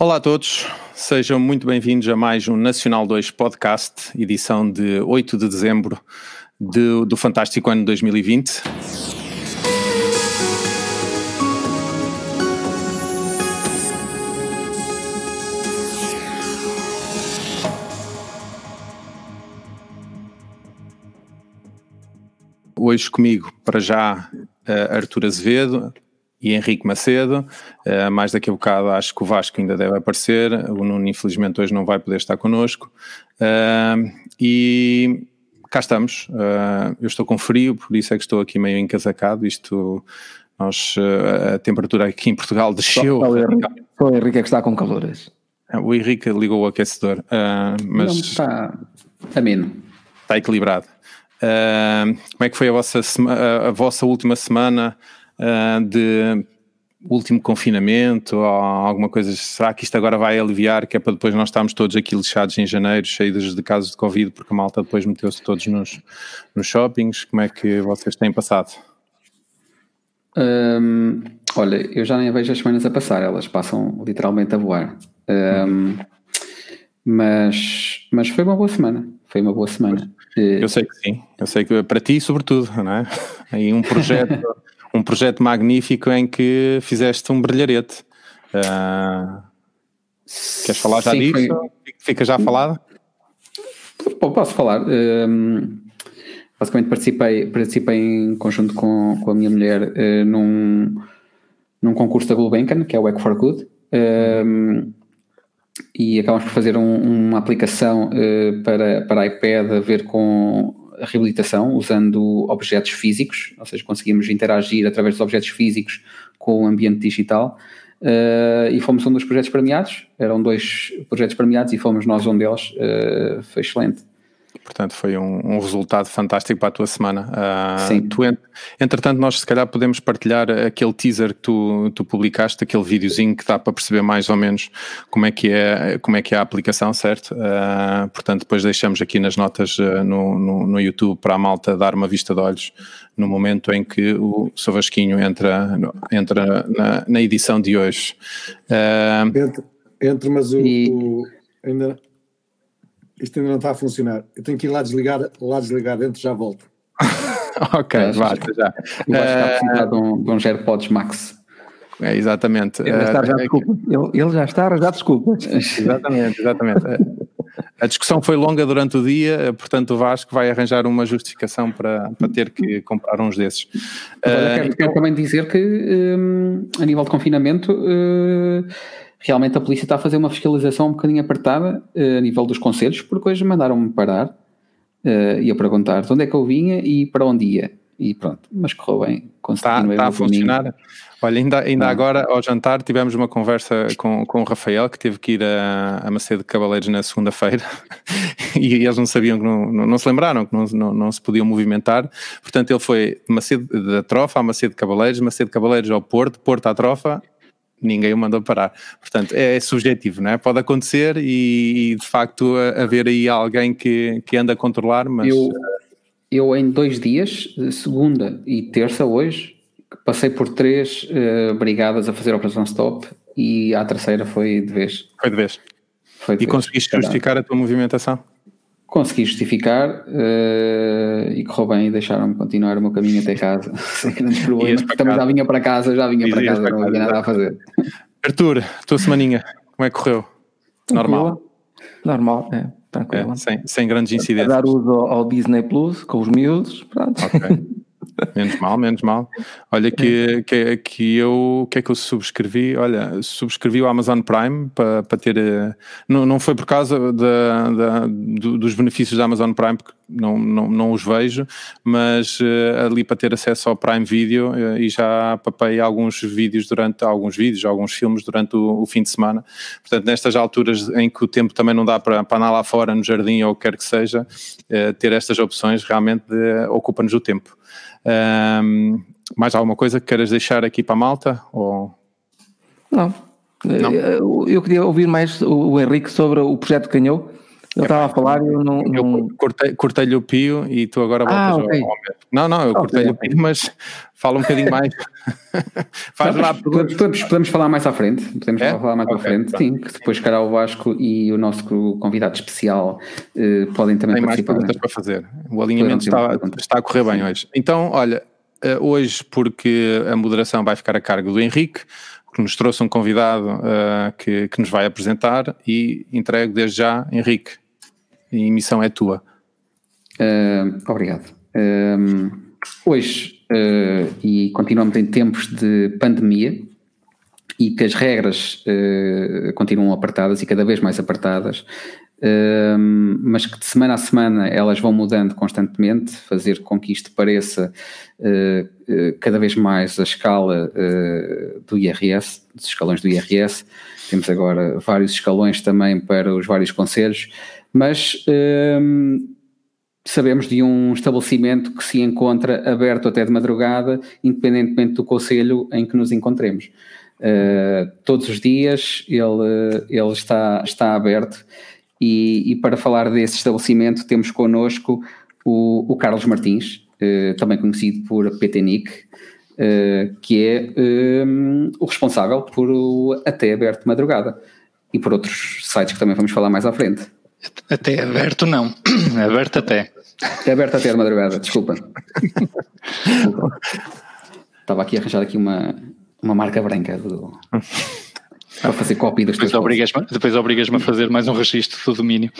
Olá a todos, sejam muito bem-vindos a mais um Nacional 2 Podcast, edição de 8 de dezembro de, do fantástico ano 2020. Hoje comigo, para já, Artur Azevedo, e Henrique Macedo. Uh, mais daqui a bocado acho que o Vasco ainda deve aparecer. O Nuno, infelizmente, hoje não vai poder estar connosco. Uh, e cá estamos. Uh, eu estou com frio, por isso é que estou aqui meio encasacado. Isto, nós, a temperatura aqui em Portugal desceu. Só, só o Henrique é que está com calores. O Henrique ligou o aquecedor, mas não, está ameno. Está equilibrado. como é que foi a vossa, a vossa última semana? Uh, de último confinamento ou alguma coisa, será que isto agora vai aliviar, que é para depois nós estarmos todos aqui lixados em janeiro, cheios de casos de Covid, porque a malta depois meteu-se todos nos, nos shoppings, como é que vocês têm passado? Olha, eu já nem vejo as semanas a passar, elas passam literalmente a voar. Mas, mas foi uma boa semana, foi uma boa semana. Eu sei que sim, eu sei que para ti sobretudo, não é? Aí um projeto um projeto magnífico em que fizeste um brilharete. Uh, queres falar já Sim, disso? Foi... Fica já falado? Posso falar. Um, basicamente participei, participei em conjunto com, com a minha mulher uh, num, num concurso da Gulbenkian, que é o Work for Good. Um, e acabamos por fazer um, uma aplicação uh, para, para iPad a ver com a reabilitação usando objetos físicos, ou seja, conseguimos interagir através dos objetos físicos com o ambiente digital. Uh, e fomos um dos projetos premiados, eram dois projetos premiados e fomos nós um deles, uh, foi excelente. Portanto, foi um, um, resultado fantástico para a tua semana. Uh, Sim. Tu, entretanto, nós se calhar podemos partilhar aquele teaser que tu, tu publicaste, aquele videozinho que dá para perceber mais ou menos como é que é, como é, que é a aplicação, certo? Uh, portanto, depois deixamos aqui nas notas uh, no, no, no, YouTube para a malta dar uma vista de olhos no momento em que o Savasquinho entra, entra na, na edição de hoje. Entre, entre, mas o, e... o ainda isto ainda não está a funcionar. Eu tenho que ir lá desligar, lá desligar dentro, já volto. ok, é, vá, já. Vai precisar de um, de um AirPods Max. É, exatamente. Ele, uh, já, ele, ele já está a arranjar desculpas. exatamente, exatamente. a discussão foi longa durante o dia, portanto o Vasco vai arranjar uma justificação para, para ter que comprar uns desses. Uh, quero, quero, também dizer que um, a nível de confinamento uh, realmente a polícia está a fazer uma fiscalização um bocadinho apertada uh, a nível dos conselhos, porque hoje mandaram-me parar uh, e a perguntar de onde é que eu vinha e para onde ia. E pronto, mas correu bem. Está, está a funcionar. Olha, ainda, ainda ah. agora ao jantar tivemos uma conversa com, com o Rafael que teve que ir a, a Macedo de Cavaleiros na segunda-feira e eles não sabiam que não, não, não se lembraram que não, não, não, se podiam movimentar. Portanto, ele foi de Macedo da Trofa a Macedo de Cavaleiros, Macedo de Cavaleiros ao Porto, Porto à Trofa ninguém o mandou parar. Portanto, é, subjetivo, não é? Pode acontecer e, e de facto haver aí alguém que, que anda a controlar, mas. Eu, eu em dois dias, segunda e terça hoje, passei por três uh, brigadas a fazer a operação stop e a terceira foi de vez. Foi de vez. Foi de e vez. conseguiste justificar a tua movimentação? Consegui justificar uh, e correu bem e deixaram-me continuar o meu caminho até casa sem grandes problemas, porque também já vinha para casa, já vinha para casa, para não havia nada a fazer. Arthur, tua semaninha, como é que correu? Normal? Normal, é, tranquilo. É, sem, sem grandes incidentes. A dar uso ao Disney Plus com os miúdos, pronto. Ok. Menos mal, menos mal. Olha que, que, que eu, o que é que eu subscrevi? Olha, subscrevi o Amazon Prime para, para ter, eh, não, não foi por causa da, da, dos benefícios da Amazon Prime, porque não, não, não os vejo, mas uh, ali para ter acesso ao Prime Video uh, e já papei alguns vídeos durante, alguns vídeos, alguns filmes durante o, o, fim de semana. Portanto, nestas alturas em que o tempo também não dá para, para andar lá fora no jardim ou o que quer que seja, uh, ter estas opções realmente ocupa-nos o tempo. Um, mais alguma coisa que queiras deixar aqui para a malta? Ou... Não. Não. Eu queria ouvir mais o Henrique sobre o projeto que Eu estava a falar e eu não. Eu cortei-lhe cortei o pio e tu agora ah, voltas okay. ao Não, não, eu cortei-lhe okay. o pio, mas fala um bocadinho mais. Faz lá. Podemos, podemos, podemos, falar mais à frente. Podemos é? falar mais à frente, tá. sim. Que depois, cara, o Vasco e o nosso convidado especial uh, podem também Tem participar. mais perguntas para fazer. O alinhamento está, está a correr bem sim. hoje. Então, olha, uh, hoje, porque a moderação vai ficar a cargo do Henrique, que nos trouxe um convidado uh, que, que nos vai apresentar e entrego desde já, Henrique a emissão é tua. Uh, obrigado. Uh, hoje, uh, e continuamos em tempos de pandemia, e que as regras continuam apertadas e cada vez mais apertadas, mas que de semana a semana elas vão mudando constantemente, fazer com que isto pareça cada vez mais a escala do IRS, dos escalões do IRS. Temos agora vários escalões também para os vários conselhos mas sabemos de um estabelecimento que se encontra aberto até de madrugada, independentemente do conselho em que nos encontremos. Todos os dias ele, ele está, está aberto e, e, para falar desse estabelecimento temos connosco o, o Carlos Martins, uh, também conhecido por PTNIC, uh, que é um, o responsável por o Até Aberto de Madrugada e por outros sites que também vamos falar mais à frente. Até aberto não, aberto até. É aberto até de madrugada, desculpa. Estava aqui a arranjar aqui uma, uma marca branca do, para fazer cópia dos depois obrigas-me Depois obrigas-me a fazer mais um registro do domínio.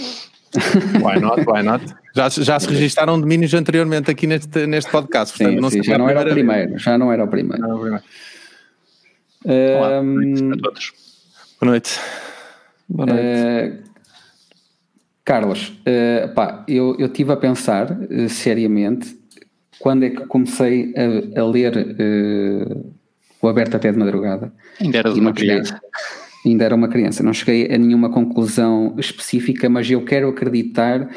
Why not, why not? Já, já se registaram domínios anteriormente aqui neste, neste podcast. Portanto, sim, não sim, já não era o primeiro. Já não era o primeiro. Não, o primeiro. Olá, boa noite a todos. Boa noite. Boa noite. Uh, Carlos, uh, pá, eu, eu tive a pensar uh, seriamente quando é que comecei a, a ler uh, o Aberto até de Madrugada. Ainda era uma criança. Ainda era uma criança. Não cheguei a nenhuma conclusão específica, mas eu quero acreditar,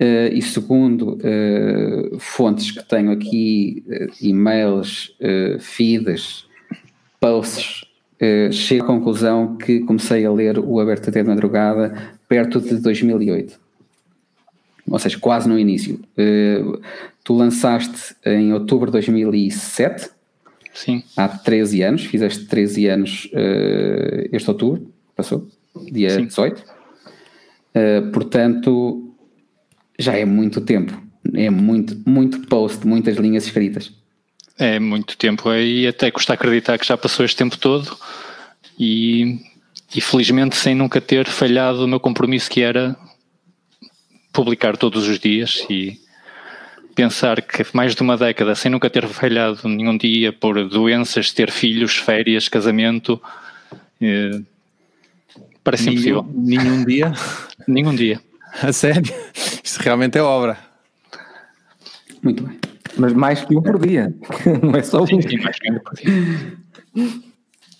e segundo fontes que tenho aqui, e-mails, feeds, posts, chego à conclusão que comecei a ler o Aberto até de Madrugada perto de 2008. Ou seja, quase no início. Uh, tu lançaste em outubro de 2007. Sim. Há 13 anos. Fizeste 13 anos uh, este outubro. Passou. Dia Sim. 18. Uh, eh, portanto, já é muito tempo. É muito, muito post, muitas linhas escritas. É muito tempo. E até custa acreditar que já passou este tempo todo. E e felizmente sem nunca ter falhado o meu compromisso que era publicar todos os dias e pensar que mais de uma década sem nunca ter falhado nenhum dia por doenças, ter filhos, férias, casamento, eh, parece nenhum, impossível. Nenhum dia? nenhum dia. A sério? Isso realmente é obra. Muito bem. Mas mais que um por dia. Não é só um. Sim, sim mais que um por dia.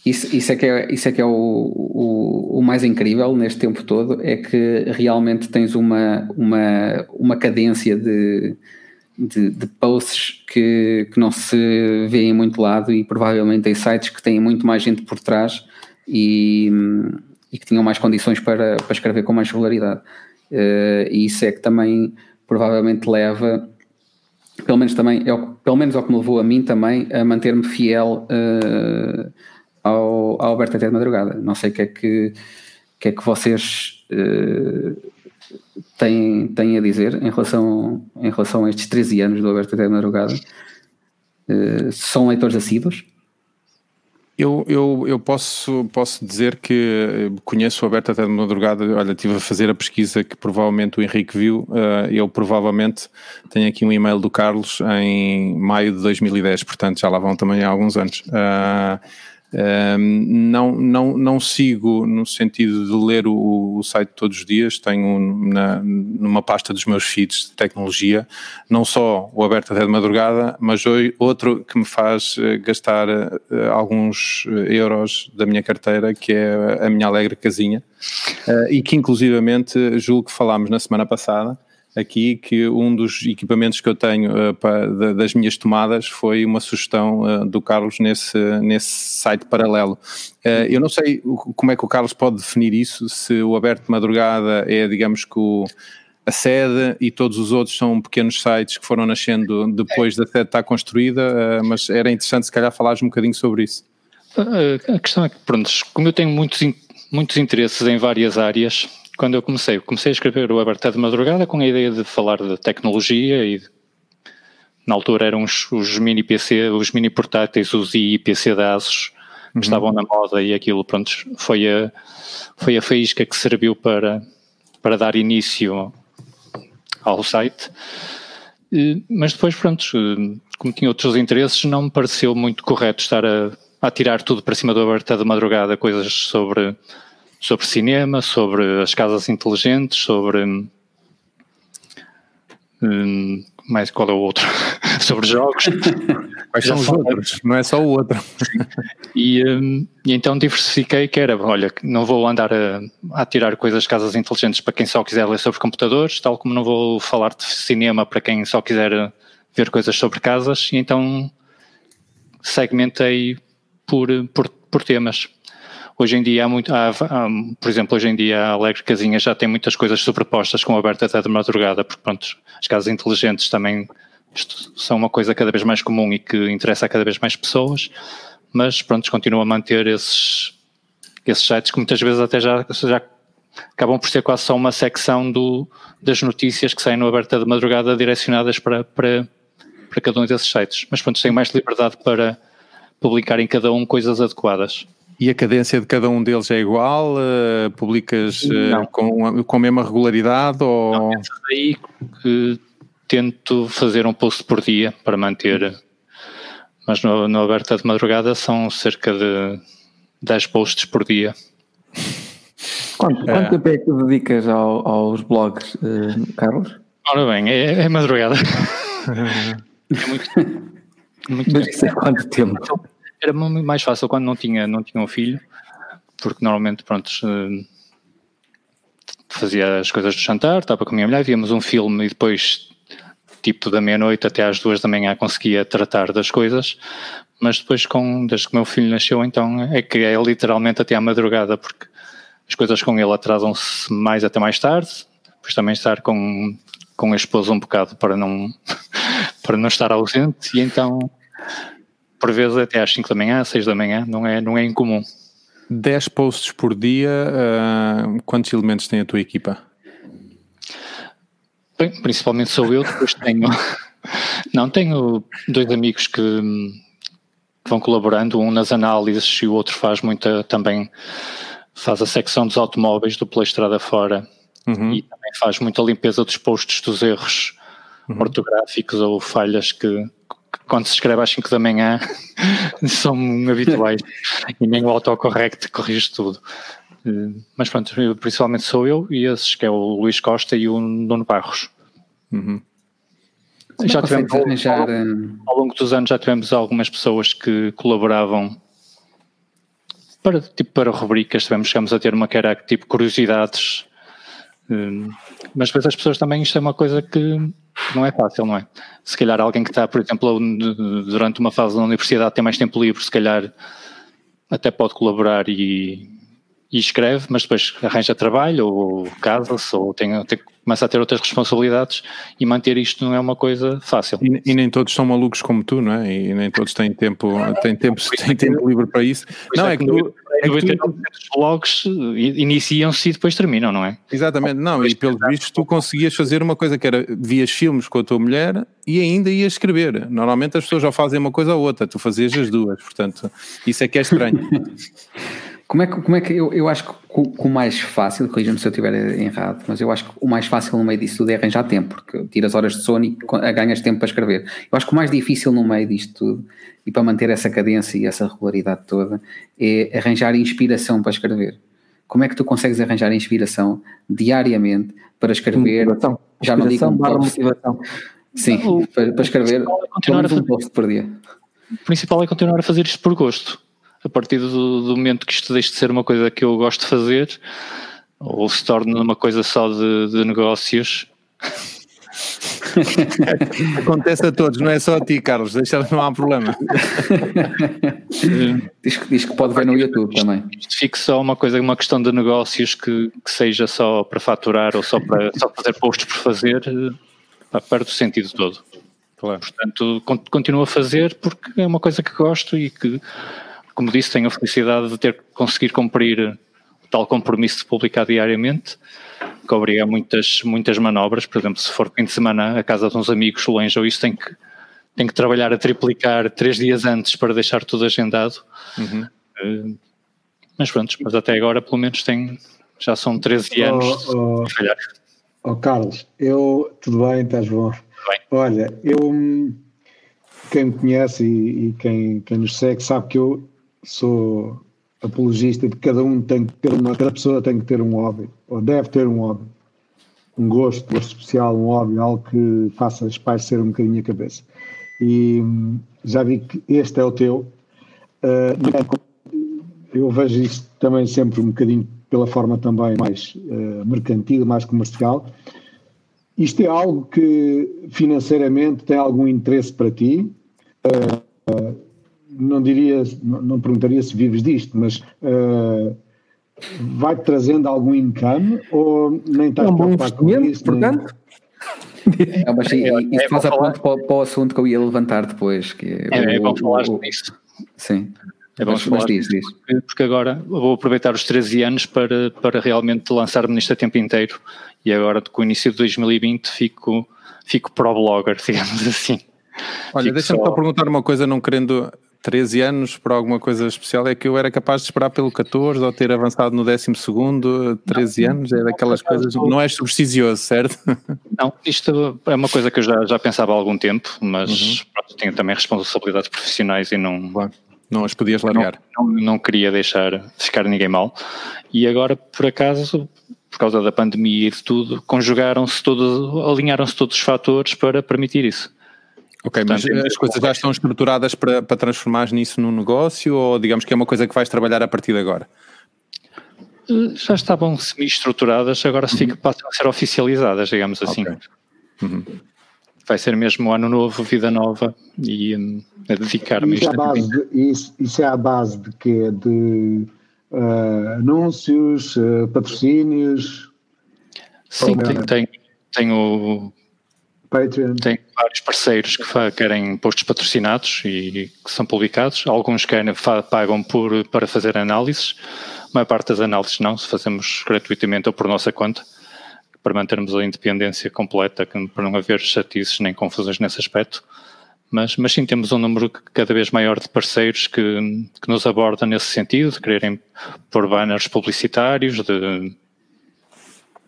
Isso, isso, é que é, isso é, que é o, o, o, mais incrível neste tempo todo, é que realmente tens uma, uma, uma cadência de, de, de posts que, que não se vê em muito lado e provavelmente tem sites que têm muito mais gente por trás e, e que tinham mais condições para, para escrever com mais regularidade. Uh, e isso é que também provavelmente leva pelo menos também é o, pelo menos é o que me levou a mim também a manter-me fiel uh, ao, ao Aberto até de madrugada. Não sei o que é que, que, é que vocês uh, têm, têm a dizer em relação, em relação a estes 13 anos do Aberto até madrugada. Uh, são leitores assíduos? Eu, eu, eu posso, posso dizer que eh, conheço o Aberto até de madrugada. Olha, estive a fazer a pesquisa que provavelmente o Henrique viu. Uh, eu provavelmente tenho aqui um e-mail do Carlos em maio de 2010, portanto já lá vão também há alguns anos. Uh, um, não, não, não sigo no sentido de ler o, o site todos os dias, tenho na, numa pasta dos meus feeds de tecnologia, não só o aberto até de madrugada, mas outro que me faz eh, gastar uh, alguns eh, euros da minha carteira, que é a minha alegre casinha, e que inclusivamente julgo que falámos na semana passada, aqui que um dos equipamentos que eu tenho uh, das minhas tomadas foi uma sugestão uh, do Carlos nesse, nesse site paralelo. Uh, eu não sei como é que o Carlos pode definir isso, se o aberto de madrugada é, digamos que o, a sede e todos os outros são pequenos sites que foram nascendo depois da sede estar construída, mas era interessante se calhar falares um bocadinho sobre isso. A questão é que, pronto, como eu tenho muitos, muitos interesses em várias áreas, quando eu comecei, comecei a escrever o Aberta de Madrugada com a ideia de falar de tecnologia e na altura eram os, os mini PC, os mini portáteis, os IPC da ASUS que uhum. estavam na moda e aquilo, pronto, foi a, foi a faísca que serviu para, para dar início ao site. Mas depois, pronto, como tinha outros interesses, não me pareceu muito correto estar a, a tirar tudo para cima do Aberta de Madrugada, coisas sobre sobre cinema, sobre as casas inteligentes, sobre. Hum, mais qual é o outro? sobre jogos. Quais são os outros? Não é só o outro. e, hum, e, então diversifiquei que era, olha, não vou andar a, a tirar coisas de casas inteligentes para quem só quiser ler sobre computadores, tal como não vou falar de cinema para quem só quiser ver coisas sobre casas, e então segmentei por, por, por temas. Hoje em dia muito, há, por exemplo, hoje em dia a Alegre Casinha já tem muitas coisas superpostas com aberta até de madrugada, porque pronto, as casas inteligentes também são uma coisa cada vez mais comum e que interessa a cada vez mais pessoas, mas pronto, continuam a manter esses, esses sites que muitas vezes até já, já acabam por ser quase só uma secção do, das notícias que saem no aberta de madrugada direcionadas para, para, para cada um desses sites. Mas pronto, têm mais liberdade para publicar em cada um coisas adequadas. E a cadência de cada um deles é igual? Uh, publicas uh, com, com a mesma regularidade? Ou... Não, aí que tento fazer um post por dia para manter, mas no, no Aberta de Madrugada são cerca de 10 posts por dia. Quanto, quanto é. tempo é que tu dedicas ao, aos blogs, uh, Carlos? Ora bem, é, é madrugada. é muito, muito Mas isso é quanto tempo? Era mais fácil quando não tinha, não tinha um filho, porque normalmente, pronto, eh, fazia as coisas do jantar, estava com a minha mulher, víamos um filme e depois, tipo da meia-noite até às duas da manhã, conseguia tratar das coisas. Mas depois, com, desde que o meu filho nasceu, então é que é literalmente até à madrugada, porque as coisas com ele atrasam-se mais até mais tarde, depois também estar com, com a esposa um bocado para não, para não estar ausente, e então por vezes até às 5 da manhã, às 6 da manhã, não é, não é incomum. 10 posts por dia, uh, quantos elementos tem a tua equipa? Bem, principalmente sou eu, depois tenho. não, tenho dois amigos que, que, vão colaborando, um nas análises e o outro faz muita também faz a secção dos automóveis do pela estrada fora uhum. e também faz muita limpeza dos posts dos erros uhum. ortográficos ou falhas que, quando se escreve às 5 da manhã são habituais e nem o autocorrect corrige tudo. Eh, mas pronto, principalmente sou eu e esses que é o Luís Costa e o Nuno Barros. Uhum. Já tivemos, arranjar... ao, eh, ao longo dos anos já tivemos algumas pessoas que colaboravam para, tipo, para rubricas, tivemos, chegamos a ter uma que era tipo curiosidades, eh, mas depois as pessoas também, isto é uma coisa que não é fácil, não é? Se calhar alguém que está, por exemplo, durante uma fase da universidade tem mais tempo livre, se calhar até pode colaborar e, e escreve, mas depois arranja trabalho ou casa-se ou tem, tem, começa a ter outras responsabilidades e manter isto não é uma coisa fácil. E, e, nem todos são malucos como tu, não é? E nem todos têm tempo, têm tempo, têm tempo livre para isso. Não, é, é que tu, é que tu... Os blogs iniciam-se e depois terminam, não é? Exatamente, não, e pelos vistos tu conseguias fazer uma coisa que era, vias filmes com a tua mulher e ainda ias escrever. Normalmente as pessoas já fazem uma coisa ou outra, tu fazias as duas, portanto, isso é que é estranho. Como é que, como é que eu, eu acho que o, o mais fácil, corrija-me se eu estiver errado, mas eu acho que o mais fácil no meio disso tudo é arranjar tempo, porque tiras horas de sono e ganhas tempo para escrever. Eu acho que o mais difícil no meio disto tudo, e para manter essa cadência e essa regularidade toda, é arranjar inspiração para escrever. Como é que tu consegues arranjar inspiração diariamente para escrever? Motivação. Já não digo um motivação. Sim, não, para, para escrever continuar a fazer, um post por dia. O principal é continuar a fazer isto por gosto a partir do, do, momento que isto deixe de ser uma coisa que eu gosto de fazer, ou se torna uma coisa só de, de negócios, Acontece a todos, não é só a ti, Carlos. Deixa não há problema. diz, diz, que pode ver no YouTube também. Fique só uma coisa, uma questão de negócios que, que seja só para faturar ou só para só fazer postos por fazer, eh, perde o sentido todo. Claro. Portanto, continuo a fazer porque é uma coisa que gosto e que, como disse, tenho a felicidade de ter conseguir cumprir o tal compromisso de publicar diariamente, que obriga a muitas, muitas manobras. Por exemplo, se for fim de semana à casa de uns amigos longe ou isso, tem que, tem que trabalhar a triplicar três dias antes para deixar tudo agendado. Uhum. Uh, mas pronto, mas até agora pelo menos tem, já são 13 anos oh, oh, de falhar. Oh Carlos, eu, tudo bem, estás bom? bem. Olha, eu quem me conhece e, e, quem, quem nos segue sabe que eu sou apologista de que cada um tem que ter uma, cada pessoa tem que ter um hobby, ou deve ter um hobby, um gosto, gosto especial, um hobby, algo que faça espairecer um bocadinho a cabeça. E já vi que este é o teu. Uh, eu vejo isto também sempre um bocadinho pela forma também mais uh, mercantil, mais comercial, isto é algo que financeiramente tem algum interesse para ti? Uh, não diria, não, não, perguntaria se vives disto, mas uh, vai-te trazendo algum income ou nem estás é um bom investimento, portanto? Nem... É, mas é, isso é, faz a ponto para, para, o assunto que eu ia levantar depois. Que é, é, é bom falar disso. Sim. É bom mas, falar diz, diz. Porque agora vou aproveitar os 13 anos para, para realmente lançar-me nisto a tempo inteiro e agora com o início de 2020 fico, fico pro blogger, digamos assim. Olha, deixa-me só... perguntar uma coisa, não querendo 13 anos para alguma coisa especial, é que eu era capaz de esperar pelo 14 ou ter avançado no 12 segundo, 13 não, anos, é daquelas coisas, não és supersticioso, certo? Não, isto é uma coisa que eu já, já pensava há algum tempo, mas uhum. pronto, tenho também responsabilidades profissionais e não... Claro. Não as podias largar. Não, não, não queria deixar ficar ninguém mal. E agora, por acaso, por causa da pandemia e de tudo, conjugaram-se todos, alinharam-se todos os fatores para permitir isso. Ok, Portanto, mas as coisas já estão estruturadas para, para transformar nisso num negócio ou digamos que é uma coisa que vais trabalhar a partir de agora? Eh, já estavam semi-estruturadas, agora se fica, uhum. passam a ser oficializadas, digamos assim. Okay. Uhum. Vai ser mesmo ano novo, vida nova e um, a dedicar-me isso, é isso, isso é a base de quê? De uh, anúncios, uh, patrocínios? Sim, tem, tem, tenho, Patreon. tenho vários parceiros que querem postos patrocinados e que são publicados. Alguns querem, pagam por, para fazer análises. A maior parte das análises não, se fazemos gratuitamente ou por nossa conta, para mantermos a independência completa, para não haver chatices nem confusões nesse aspecto. Mas, mas sim, temos um número cada vez maior de parceiros que, que nos abordam nesse sentido, de quererem pôr banners publicitários, de,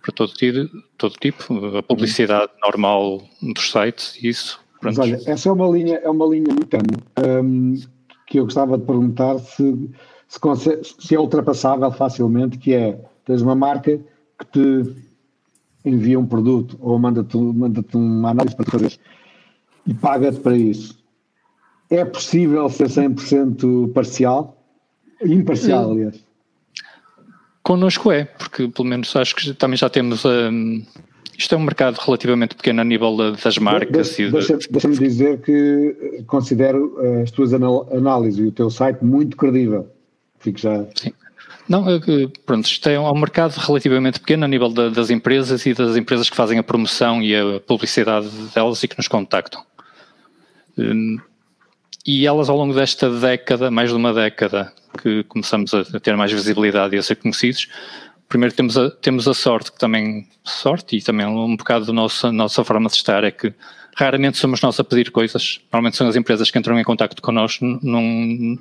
para todo, todo tipo, a publicidade uhum. normal dos sites e isso. Pronto. Mas olha, essa é uma linha, é uma linha muito um, que eu gostava de perguntar se, se, consegue, se é ultrapassável facilmente, que é, tens uma marca que te envia um produto ou manda-te manda uma análise para tu fazer e paga-te para isso. É possível ser 100% parcial? Imparcial, aliás. Connosco é, porque pelo menos acho que também já temos. Um, isto é um mercado relativamente pequeno a nível das marcas. De, deixa, Deixa-me dizer que considero eh, as tuas análises e o teu site muito credível. Fico já. Sim. Não, pronto, isto é um mercado relativamente pequeno a nível das empresas e das empresas que fazem a promoção e a publicidade delas e que nos contactam. Hum, e elas ao longo desta década, mais de uma década, que começamos a ter mais visibilidade e a ser conhecidos, primeiro temos a, temos a sorte, que também, sorte e também um bocado da nossa, nossa forma de estar, é que raramente somos nós a pedir coisas, normalmente são as empresas que entram em contato connosco, não,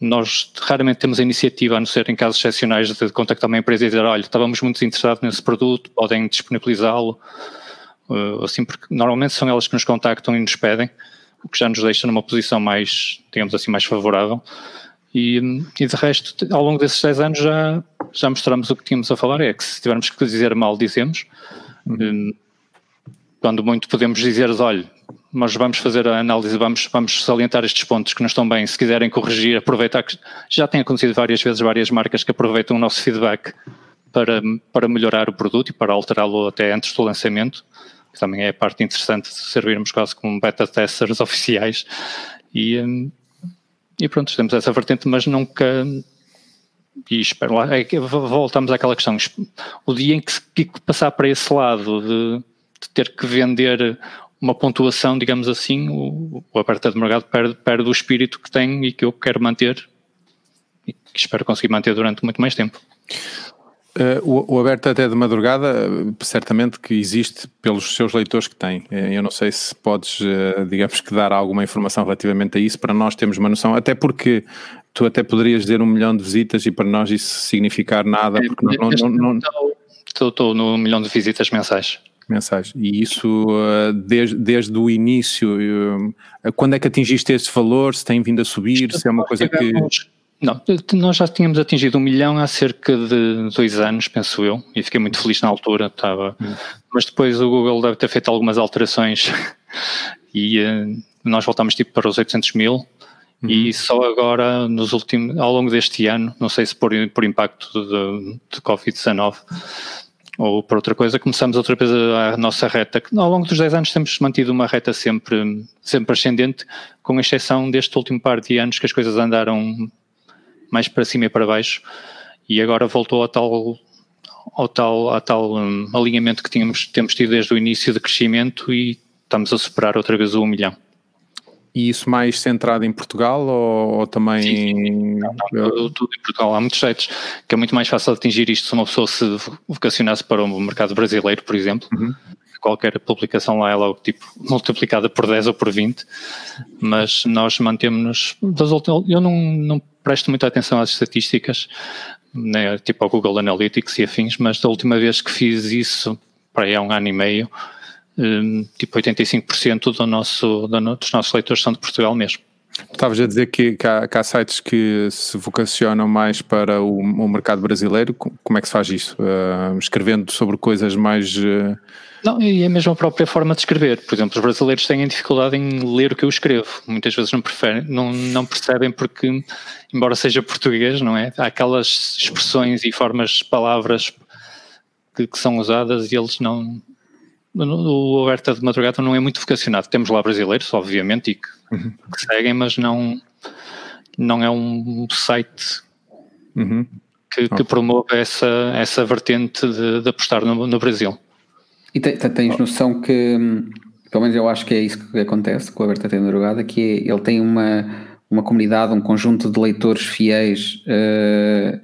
nós raramente temos a iniciativa, a não ser em casos excepcionais, de contactar uma empresa e dizer, olha, estávamos muito interessados nesse produto, podem disponibilizá-lo, uh, assim, porque normalmente são elas que nos contactam e nos pedem, o que já nos deixa numa posição mais, digamos assim, mais favorável. E, e de resto, ao longo desses 10 anos já, já mostramos o que tínhamos a falar, é que se tivermos que dizer mal, dizemos. Uhum. Quando muito podemos dizer, olha, mas vamos fazer a análise, vamos, vamos salientar estes pontos que não estão bem, se quiserem corrigir, aproveitar que já tem acontecido várias vezes, várias marcas que aproveitam o nosso feedback para, para melhorar o produto e para alterá-lo até antes do lançamento também é a parte interessante de servirmos quase como beta testers oficiais e, um, e pronto, temos essa vertente, mas nunca e espero lá, é voltamos àquela questão, o dia em que, que passar para esse lado de, de, ter que vender uma pontuação, digamos assim, o, o aperta de mercado perde, perde o espírito que tem e que eu quero manter e que espero conseguir manter durante muito mais tempo. Uh, o, o, aberto até de madrugada, certamente que existe pelos seus leitores que tem. Eh, eu não sei se podes, uh, digamos que, dar alguma informação relativamente a isso para nós termos uma noção, até porque tu até poderias dizer um milhão de visitas e para nós isso significar nada, é, porque não, não, não, não... Estou no milhão de visitas mensais. Mensais. E isso desde, desde o início, quando é que atingiste esse valor? Se tem vindo a subir? Se é uma coisa que não, nós já tínhamos atingido um milhão há cerca de dois anos, penso eu, e fiquei muito feliz na altura. Estava, hum. mas depois o Google deve ter feito algumas alterações e uh, nós voltamos tipo para os 800 mil. Uhum. E só agora, nos últimos, ao longo deste ano, não sei se por, por impacto de, de Covid-19 ou por outra coisa, começamos outra vez a, nossa reta. Ao longo dos 10 anos temos mantido uma reta sempre, sempre ascendente, com exceção deste último par de anos que as coisas andaram mais para cima e para baixo, e agora voltou ao tal, ao tal, ao tal um, alinhamento que tínhamos, temos tido desde o início de crescimento e estamos a superar outra vez o 1 milhão. E isso mais centrado em Portugal ou, ou também. Sim, sim. Não, não, tudo, tudo, em Portugal. Há muitos sites que é muito mais fácil atingir isto se uma pessoa se vocacionasse para o mercado brasileiro, por exemplo. Uhum. Qualquer publicação lá é logo tipo multiplicada por 10 ou por 20, mas nós mantemos-nos. Eu não, não presto muita atenção às estatísticas, né, tipo ao Google Analytics e afins, mas da última vez que fiz isso, para aí há um ano e meio, um, tipo 85% do nosso, dos nossos leitores são de Portugal mesmo. Estavas a dizer que, que, há, que, há, sites que se vocacionam mais para o, o mercado brasileiro. Como é que se faz isso? Uh, escrevendo sobre coisas mais. Uh, não, e é a própria forma de escrever. Por exemplo, os brasileiros têm dificuldade em ler o que eu escrevo. Muitas vezes não, preferem, não, não percebem porque, embora seja português, não é? Há aquelas expressões e formas, palavras que, que são usadas e eles não. O Aberta de Madrugada não é muito vocacionado. Temos lá brasileiros, obviamente, e que, uhum. que seguem, mas não, não é um site uhum. que, que promove essa, essa vertente de, de apostar no, no Brasil. E tens noção que, pelo menos eu acho que é isso que acontece com a Berta Tenda Drogada, que é, ele tem uma, uma comunidade, um conjunto de leitores fiéis uh,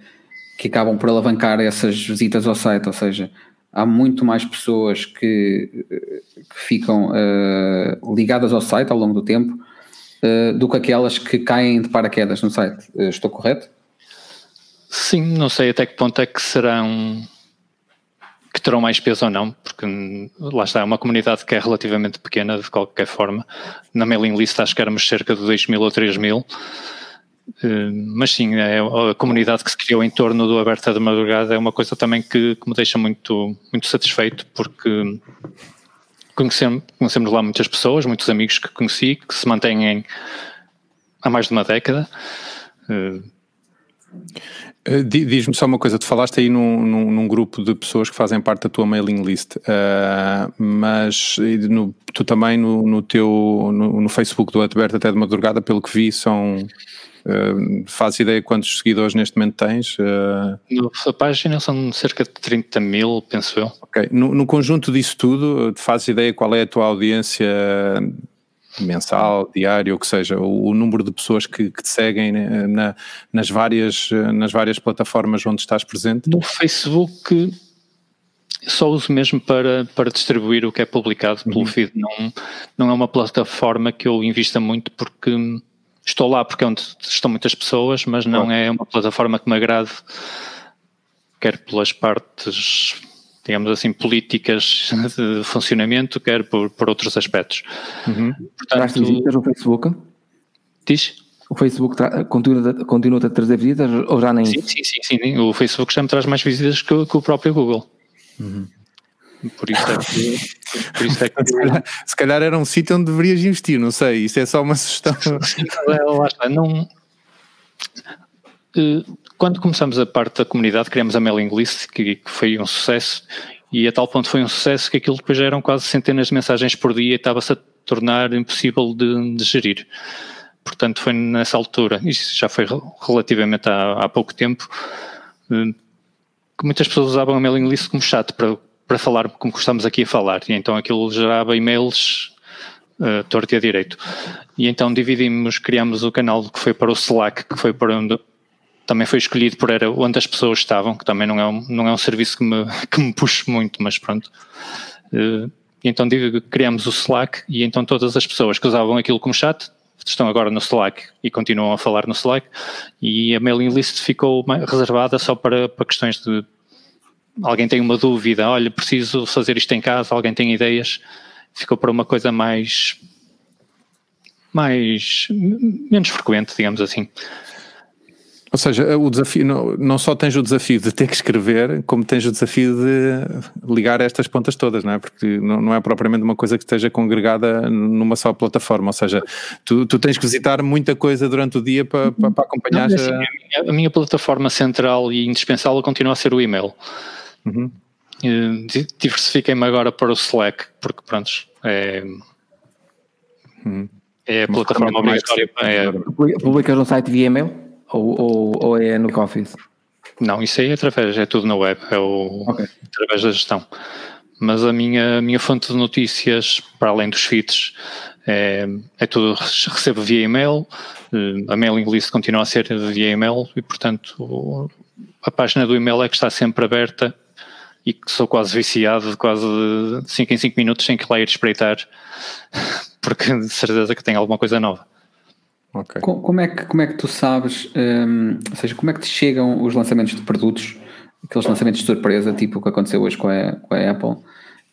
que acabam por alavancar essas visitas ao site, ou seja, há muito mais pessoas que, que ficam uh, ligadas ao site ao longo do tempo uh, do que aquelas que caem de paraquedas no site. estou correto? Sim, não sei até que ponto é que serão terão mais peso ou não, porque lá está, é uma comunidade que é relativamente pequena de qualquer forma. Na mailing list acho que éramos cerca de 2 mil ou 3 mil, eh, mas sim, é a comunidade que se criou em torno do Aberta de Madrugada é uma coisa também que, que me deixa muito, muito satisfeito, porque conhecemos, conhecemos lá muitas pessoas, muitos amigos que conheci, que se mantêm há mais de uma década. Eh, eh, diz-me só uma coisa, tu falaste aí num, num, num, grupo de pessoas que fazem parte da tua mailing list, uh, mas no, tu também no, no teu no, no, Facebook do Aberto até de madrugada, pelo que vi, são uh, fazes ideia quantos seguidores neste momento tens? Uh... Na página são cerca de 30 mil, penso eu. Ok, no, no conjunto disso tudo, fazes ideia qual é a tua audiência mensal, diário, ou que seja, o, o número de pessoas que, que te seguem né, na, nas, várias, nas várias plataformas onde estás presente? No Facebook só uso mesmo para, para distribuir o que é publicado pelo uhum. feed, não, não é uma plataforma que eu invista muito porque estou lá porque é onde estão muitas pessoas, mas não é uma plataforma que me agrade, quer pelas partes digamos assim, políticas de funcionamento, quer por, por outros aspectos. Uhum. Portanto, visitas no Facebook? Diz? O Facebook continua, continua a trazer visitas ou já nem sim, sim, sim, sim, O Facebook já me traz mais visitas que, que o próprio Google. Uhum. Por isso é que. Por isso é que... se, calhar, se calhar era um sítio onde deverias investir, não sei. Isso é só uma sugestão. não. Quando começamos a parte da comunidade, criamos a mailing list, que, que foi um sucesso, e a tal ponto foi um sucesso que aquilo depois já eram quase centenas de mensagens por dia e estava-se a tornar impossível de, de, gerir. Portanto, foi nessa altura, isso já foi relativamente há, há pouco tempo, eh, que muitas pessoas usavam a mailing list como chat para, para falar como estamos aqui a falar, e então aquilo gerava e-mails uh, torto e a direito. E então dividimos, criamos o canal que foi para o Slack, que foi para onde também foi escolhido por era onde as pessoas estavam, que também não é um, não é um serviço que me, que me puxe muito, mas pronto. Uh, então criamos o Slack e então todas as pessoas que usavam aquilo como chat estão agora no Slack e continuam a falar no Slack e a mailing list ficou reservada só para, para questões de alguém tem uma dúvida, olha, preciso fazer isto em casa, alguém tem ideias, ficou para uma coisa mais mais menos frequente, digamos assim. Ou seja, o desafio não, não só tens o desafio de ter que escrever, como tens o desafio de ligar estas pontas todas, não é? Porque não, não é propriamente uma coisa que esteja congregada numa só plataforma. Ou seja, tu, tu tens que visitar muita coisa durante o dia para, para, para acompanhar. Não, assim, a... A, minha, a... minha, plataforma central e indispensável continua a ser o e-mail. Uhum. Diversifiquei-me agora para o Slack, porque pronto, é, uhum. é a plataforma obrigatória. É, Publicas no site via e-mail? Ou, ou, ou é no Office? Não, isso aí é através, é tudo na web, é o, okay. através da gestão. Mas a minha, a minha fonte de notícias, para além dos feeds, é, é tudo, recebo via e-mail, eh, a mailing list continua a ser via e-mail e, portanto, a página do e-mail é que está sempre aberta e que sou quase viciado, quase de 5 em 5 minutos sem que lá ir espreitar, porque de certeza que tem alguma coisa nova. Okay. Como, é que, como é que tu sabes, um, ou seja, como é que te chegam os lançamentos de produtos, aqueles lançamentos de surpresa, tipo o que aconteceu hoje com a, com a Apple?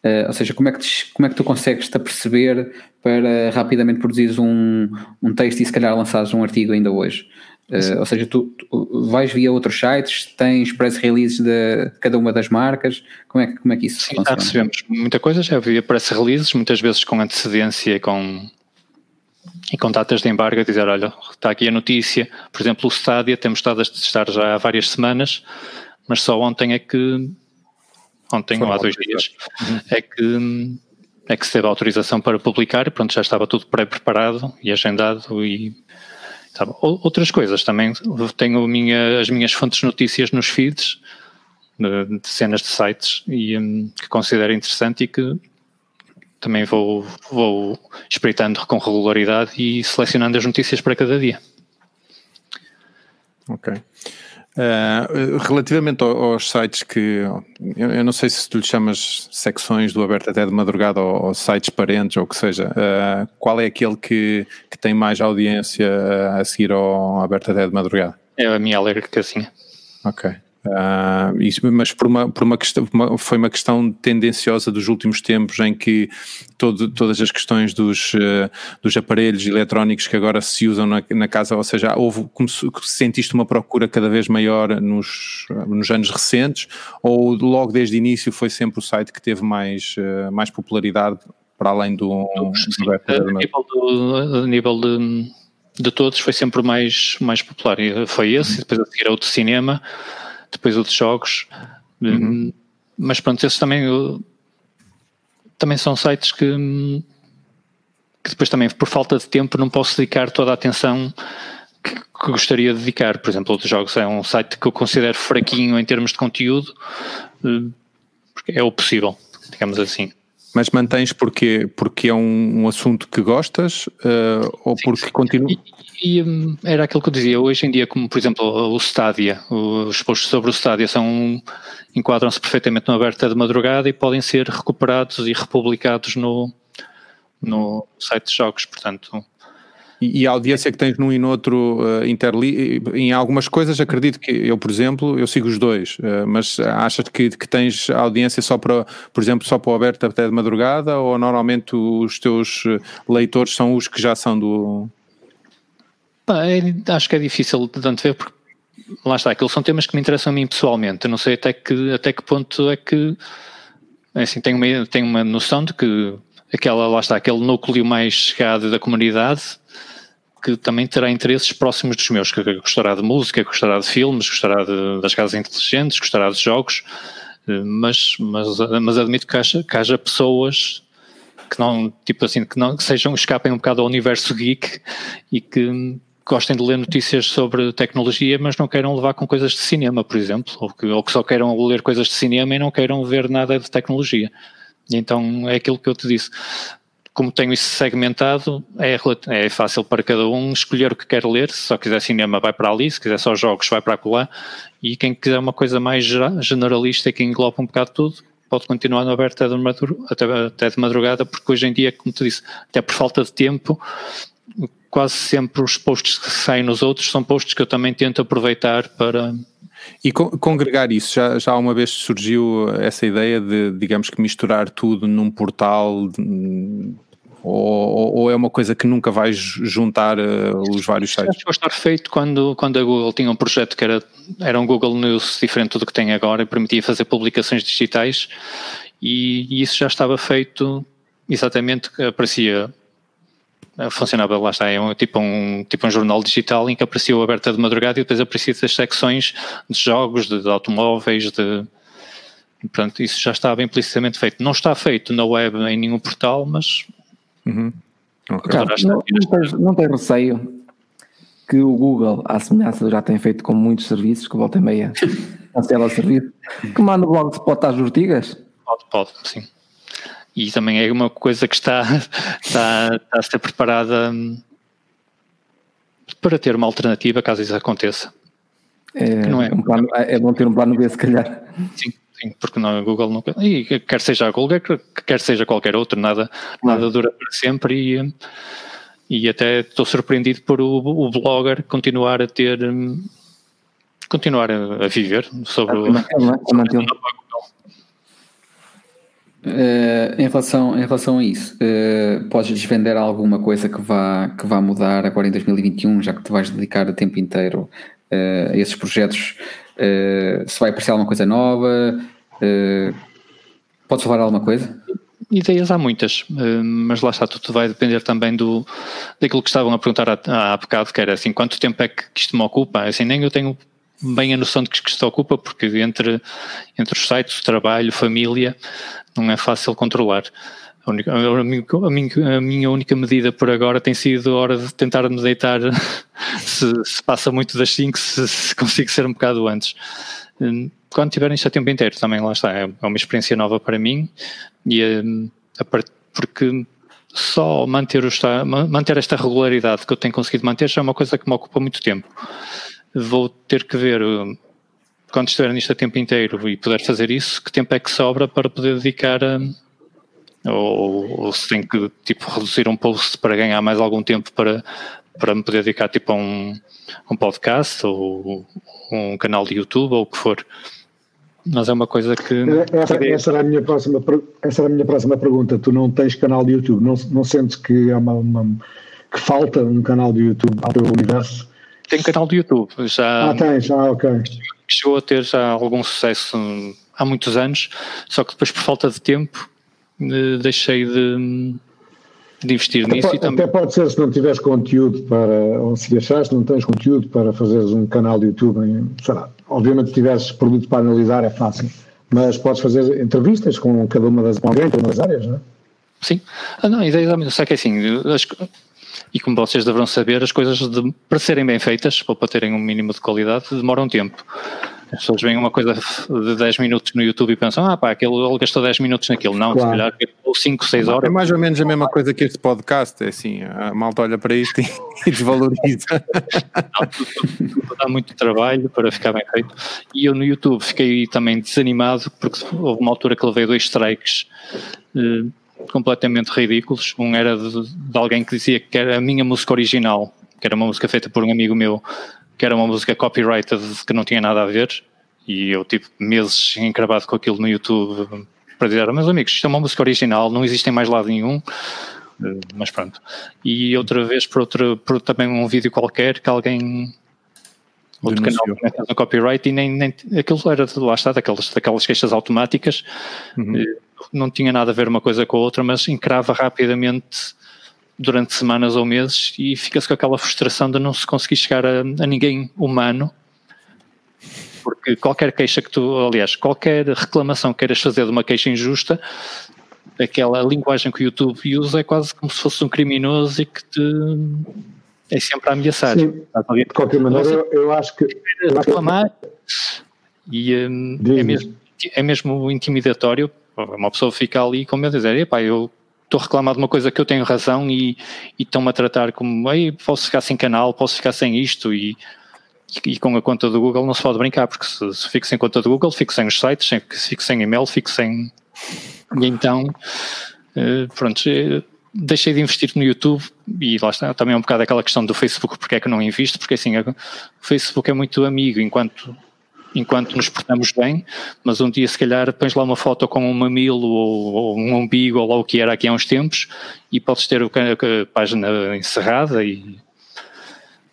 Uh, ou seja, como é, que te, como é que tu consegues-te aperceber para rapidamente produzires um, um texto e se calhar lançares um artigo ainda hoje? Uh, ou seja, tu, tu, vais via outros sites, tens press releases de cada uma das marcas, como é que, como é que isso Sim, funciona? recebemos muita coisa, já via press releases, muitas vezes com antecedência e com e com datas de embargo a dizer, olha, está aqui a notícia, por exemplo, o Stadia temos estado a testar já há várias semanas, mas só ontem é que, ontem ou há dois dias, uhum. é que é que se teve autorização para publicar. E pronto, já estava tudo pré-preparado e agendado e sabe, outras coisas também, tenho minha, as minhas fontes de notícias nos feeds de, de cenas de sites e um, que considero interessante e que também vou, vou espreitando com regularidade e selecionando as notícias para cada dia. Ok. Uh, relativamente aos sites que eu, eu, não sei se tu lhe chamas secções do aberto até de madrugada ou, ou sites parentes ou o que seja, uh, qual é aquele que, que tem mais audiência a seguir ao aberto até de madrugada? É a minha alerta, sim. Ok. Uh, isso, mas por uma, por uma questão, uma, foi uma questão tendenciosa dos últimos tempos em que todo, todas as questões dos, uh, dos aparelhos eletrónicos que agora se usam na, na casa, ou seja, houve, como sentiste uma procura cada vez maior nos, nos anos recentes ou logo desde o início foi sempre o site que teve mais, uh, mais popularidade para além do, do, a nível, do, a nível de, de todos foi sempre o mais, mais popular. Foi esse, e depois a seguir outro cinema depois outros jogos. Uhum. Mas pronto, esses também, também são sites que, que depois também, por falta de tempo, não posso dedicar toda a atenção que, que, gostaria de dedicar. Por exemplo, outros jogos é um site que eu considero fraquinho em termos de conteúdo, eh, porque é o possível, digamos assim. Mas mantens porque, porque é um, um assunto que gostas uh, ou sim, porque continua? E, e um, era aquilo que eu dizia, hoje em dia, como por exemplo o Stadia, os posts sobre o Stadia são, enquadram-se perfeitamente no aberta de madrugada e podem ser recuperados e republicados no, no site de jogos, portanto. E, a audiência que tens num e no outro uh, interli em algumas coisas acredito que eu, por exemplo, eu sigo os dois, uh, mas achas que, que tens audiência só para, por exemplo, só para o aberto até de madrugada ou normalmente os teus eh, leitores são os que já são do... É, acho que é difícil de tanto ver porque lá está, aqueles são temas que me interessam a mim pessoalmente, eu não sei até que, até que ponto é que é assim, tenho uma, tenho uma noção de que aquela, lá está, aquele núcleo mais chegado da comunidade que também terá interesses próximos dos meus, que gostará de música, gostará de filmes, gostará de, das casas inteligentes, gostará de jogos. mas, mas, mas admito que haja, que haja pessoas que não, tipo assim, que não que sejam, escapem um bocado ao universo geek e que gostem de ler notícias sobre tecnologia, mas não queiram levar com coisas de cinema, por exemplo, ou que, ou que só queiram ler coisas de cinema e não queiram ver nada de tecnologia. Então é aquilo que eu te disse. Como tenho isso segmentado, é, é fácil para cada um escolher o que quer ler. Se só quiser cinema, vai para ali, se quiser só jogos, vai para lá. E quem quiser uma coisa mais generalista e que engloba um bocado tudo, pode continuar no aberto até de madrugada, porque hoje em dia, como te disse, até por falta de tempo, quase sempre os posts que saem nos outros são posts que eu também tento aproveitar para. E congregar isso, já, já uma vez surgiu essa ideia de, digamos que misturar tudo num portal, de, ou, ou, é uma coisa que nunca vais juntar uh, os vários sites? Acho que estar feito quando, quando a Google tinha um projeto que era, era um Google News diferente do que tem agora e permitia fazer publicações digitais e, e isso já estava feito exatamente, aparecia funcionava, lá está, é um, tipo, um, tipo um jornal digital em que aparecia o aberta de madrugada e depois aparecia as secções de jogos, de, de automóveis, de... Portanto, isso já estava implicitamente feito. Não está feito na web em nenhum portal, mas... Uhum. Okay. Carlos, não, não, tens, não tens receio que o Google, à semelhança já tem feito com muitos serviços, que volta e meia cancela o serviço, que manda o blog de spot às urtigas? Pode, pode, sim e também é uma coisa que está, está, está a ser preparada para ter uma alternativa caso isso aconteça. É, não é, um plano, é bom ter um plano B, se calhar. Sim, sim porque não, a Google nunca. E quer seja a Google, quer seja qualquer outro, nada, nada dura para sempre. E, e até estou surpreendido por o, o blogger continuar a ter. Continuar a, a viver sobre o. Sobre o Uh, em, relação, em relação a isso, uh, podes desvender alguma coisa que vá, que vá mudar agora em 2021, já que te vais dedicar o tempo inteiro uh, a esses projetos? se vai aparecer alguma coisa nova? podes falar alguma coisa? Ideias há muitas, mas lá está, tudo vai depender também do, daquilo que estavam a perguntar há, há bocado, que era assim, quanto tempo é que isto me ocupa? Assim, nem eu tenho bem a noção de que isto ocupa, porque entre, entre os sites, trabalho, família, não é fácil controlar. A, única, a, minha, a, minha, única medida por agora tem sido a hora de tentar me deitar se, se passa muito das 5, se, se, consigo ser um bocado antes. Hum, quando tiverem isto a tempo inteiro, também lá está, é, é uma experiência nova para mim e hum, a, porque só manter, o, manter esta regularidade que eu tenho conseguido manter já é uma coisa que me ocupa muito tempo. Vou ter que ver hum, quando estiver nisto a tempo inteiro e puder fazer isso, que tempo é que sobra para poder dedicar a, ou, ou, se tem que tipo reduzir um post para ganhar mais algum tempo para, para me poder dedicar tipo a um, um podcast ou um canal de YouTube ou o que for. Mas é uma coisa que. Essa, essa, era a minha próxima, essa era a minha próxima pergunta. Tu não tens canal de YouTube, não, não sentes que, é uma, uma que falta um canal de YouTube ao teu universo? Tenho canal de YouTube, já. Ah, tens, ah, ok que chegou a ter já algum sucesso há muitos anos, só que depois por falta de tempo eh, deixei de, de investir até nisso. Pode, também... Até pode ser se não tiveres conteúdo para, ou se achares não tens conteúdo para fazeres um canal de YouTube, em, sei lá, obviamente se tiveres produto para analisar é fácil, mas podes fazer entrevistas com cada uma das, com alguém, cada uma das áreas, não é? Sim, ah, não, a ideia é só que é assim, as, e como vocês deverão saber, as coisas de, para serem bem feitas, ou para terem um mínimo de qualidade, demoram tempo. As pessoas veem uma coisa de 10 minutos no YouTube e pensam, ah pá, aquele, ele gastou 10 minutos naquilo. Não, claro. se calhar gastou 5, 6 horas. É mais ou menos a mesma coisa que este podcast, é assim, a malta olha para isto e, desvaloriza. Não, dá muito trabalho para ficar bem feito. E eu no YouTube fiquei também desanimado porque houve uma altura que levei dois strikes eh, completamente ridículos. Um era de, de, alguém que dizia que era a minha música original, que era uma música feita por um amigo meu, que era uma música copyrighted que não tinha nada a ver. E eu tive meses encravado com aquilo no YouTube para dizer, meus amigos, isto é uma música original, não existe em mais lado nenhum. Eh, mas pronto. E outra vez por, outro, por também um vídeo qualquer que alguém outro Denunciou. canal no copyright e nem, nem aquilo era lá está, daquelas, daquelas queixas automáticas. Uhum. Eh, não tinha nada a ver uma coisa com a outra, mas encrava rapidamente durante semanas ou meses e fica-se com aquela frustração de não se conseguir chegar a, a ninguém humano Porque qualquer queixa que tu, aliás, qualquer reclamação que queiras fazer de uma queixa injusta, aquela linguagem que o YouTube usa é quase como se fosse um criminoso e que te é sempre a ameaçar. Sim, de qualquer maneira, eu, eu acho que. Reclamar e um, é, mesmo, é mesmo intimidatório. Uma pessoa fica ali com medo de dizer: epá, eu estou a reclamar de uma coisa que eu tenho razão e, estão-me a tratar como Ei, posso ficar sem canal, posso ficar sem isto e, e, com a conta do Google não se pode brincar, porque se, se fico sem conta do Google, fico sem os sites, se fico sem e-mail, fico sem. E então, uh, pronto, eh, deixei de investir no YouTube e lá está, também é um bocado aquela questão do Facebook, porque é que não invisto, porque assim, o Facebook é muito amigo enquanto enquanto nos portamos bem, mas um dia se calhar pões lá uma foto com um mamilo ou, ou um umbigo ou lá o que era aqui há uns tempos e podes ter a, página encerrada e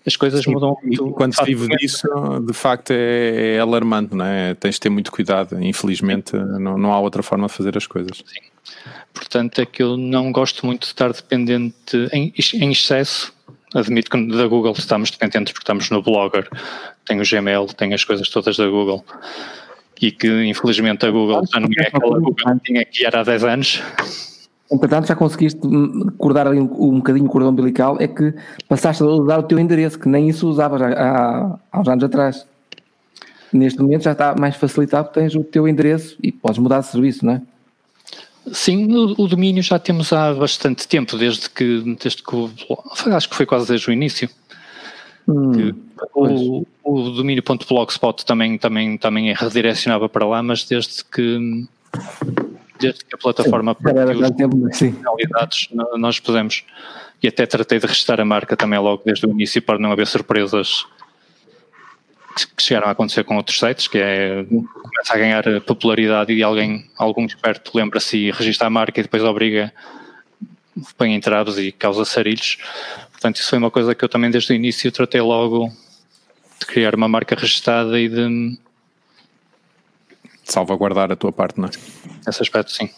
as coisas Sim, mudam muito. Quando se vive disso, de facto é, é, alarmante, não é? Tens de ter muito cuidado, infelizmente não, não há outra forma de fazer as coisas. Sim. Portanto, é que eu não gosto muito de estar dependente em, em excesso admito que da Google estamos dependentes porque estamos no Blogger, tem o Gmail, tem as coisas todas da Google e que infelizmente a Google já não é aquela Google que tinha que era há 10 anos. Entretanto, já conseguiste cortar ali um, um bocadinho o cordão umbilical, é que passaste a usar o teu endereço, que nem isso usavas há, há uns anos atrás. Neste momento já está mais facilitado porque tens o teu endereço e podes mudar de serviço, não é? Sim, o, o, domínio já temos há bastante tempo, desde que, desde que o, acho que foi quase desde o início. Hum, o, o domínio.blogspot também, também, também é redirecionável para lá, mas desde que, desde que a plataforma sim, finalidades nós pusemos. E até tratei de registrar a marca também logo desde o início para não haver surpresas que chegaram a acontecer com outros sites, que é começa a ganhar popularidade e alguém, algum esperto lembra-se e registra a marca e depois obriga, põe entraves e causa sarilhos. Portanto, isso foi uma coisa que eu também desde o início tratei logo de criar uma marca registada e de salvaguardar a tua parte, não é? Nesse aspecto, sim.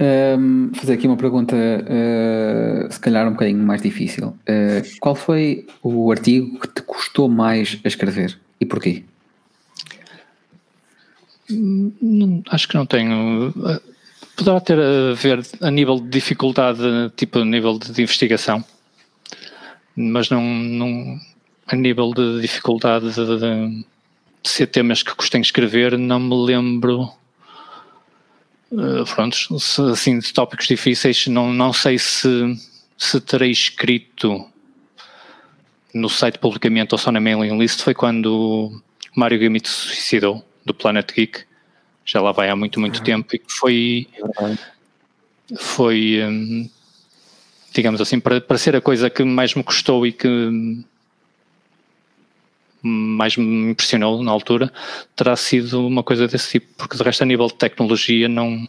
Um, fazer aqui uma pergunta, uh, se calhar um bocadinho mais difícil. Uh, qual foi o artigo que te custou mais a escrever e porquê? Acho que não tenho. Poderá ter a ver a nível de dificuldade, tipo a nível de, investigação, mas não, não a nível de dificuldade de, de, de ser temas que custem escrever, não me lembro Uh, pronto, assim, de tópicos difíceis, não, não sei se, se terei escrito no site publicamente ou só na mailing list, foi quando o Mário Gamito se suicidou, do Planet Geek, já lá vai há muito, muito tempo, e que foi, foi um, digamos assim, para, para ser a coisa que mais me custou e que mais me impressionou na altura terá sido uma coisa desse tipo, porque de resto a nível de tecnologia não,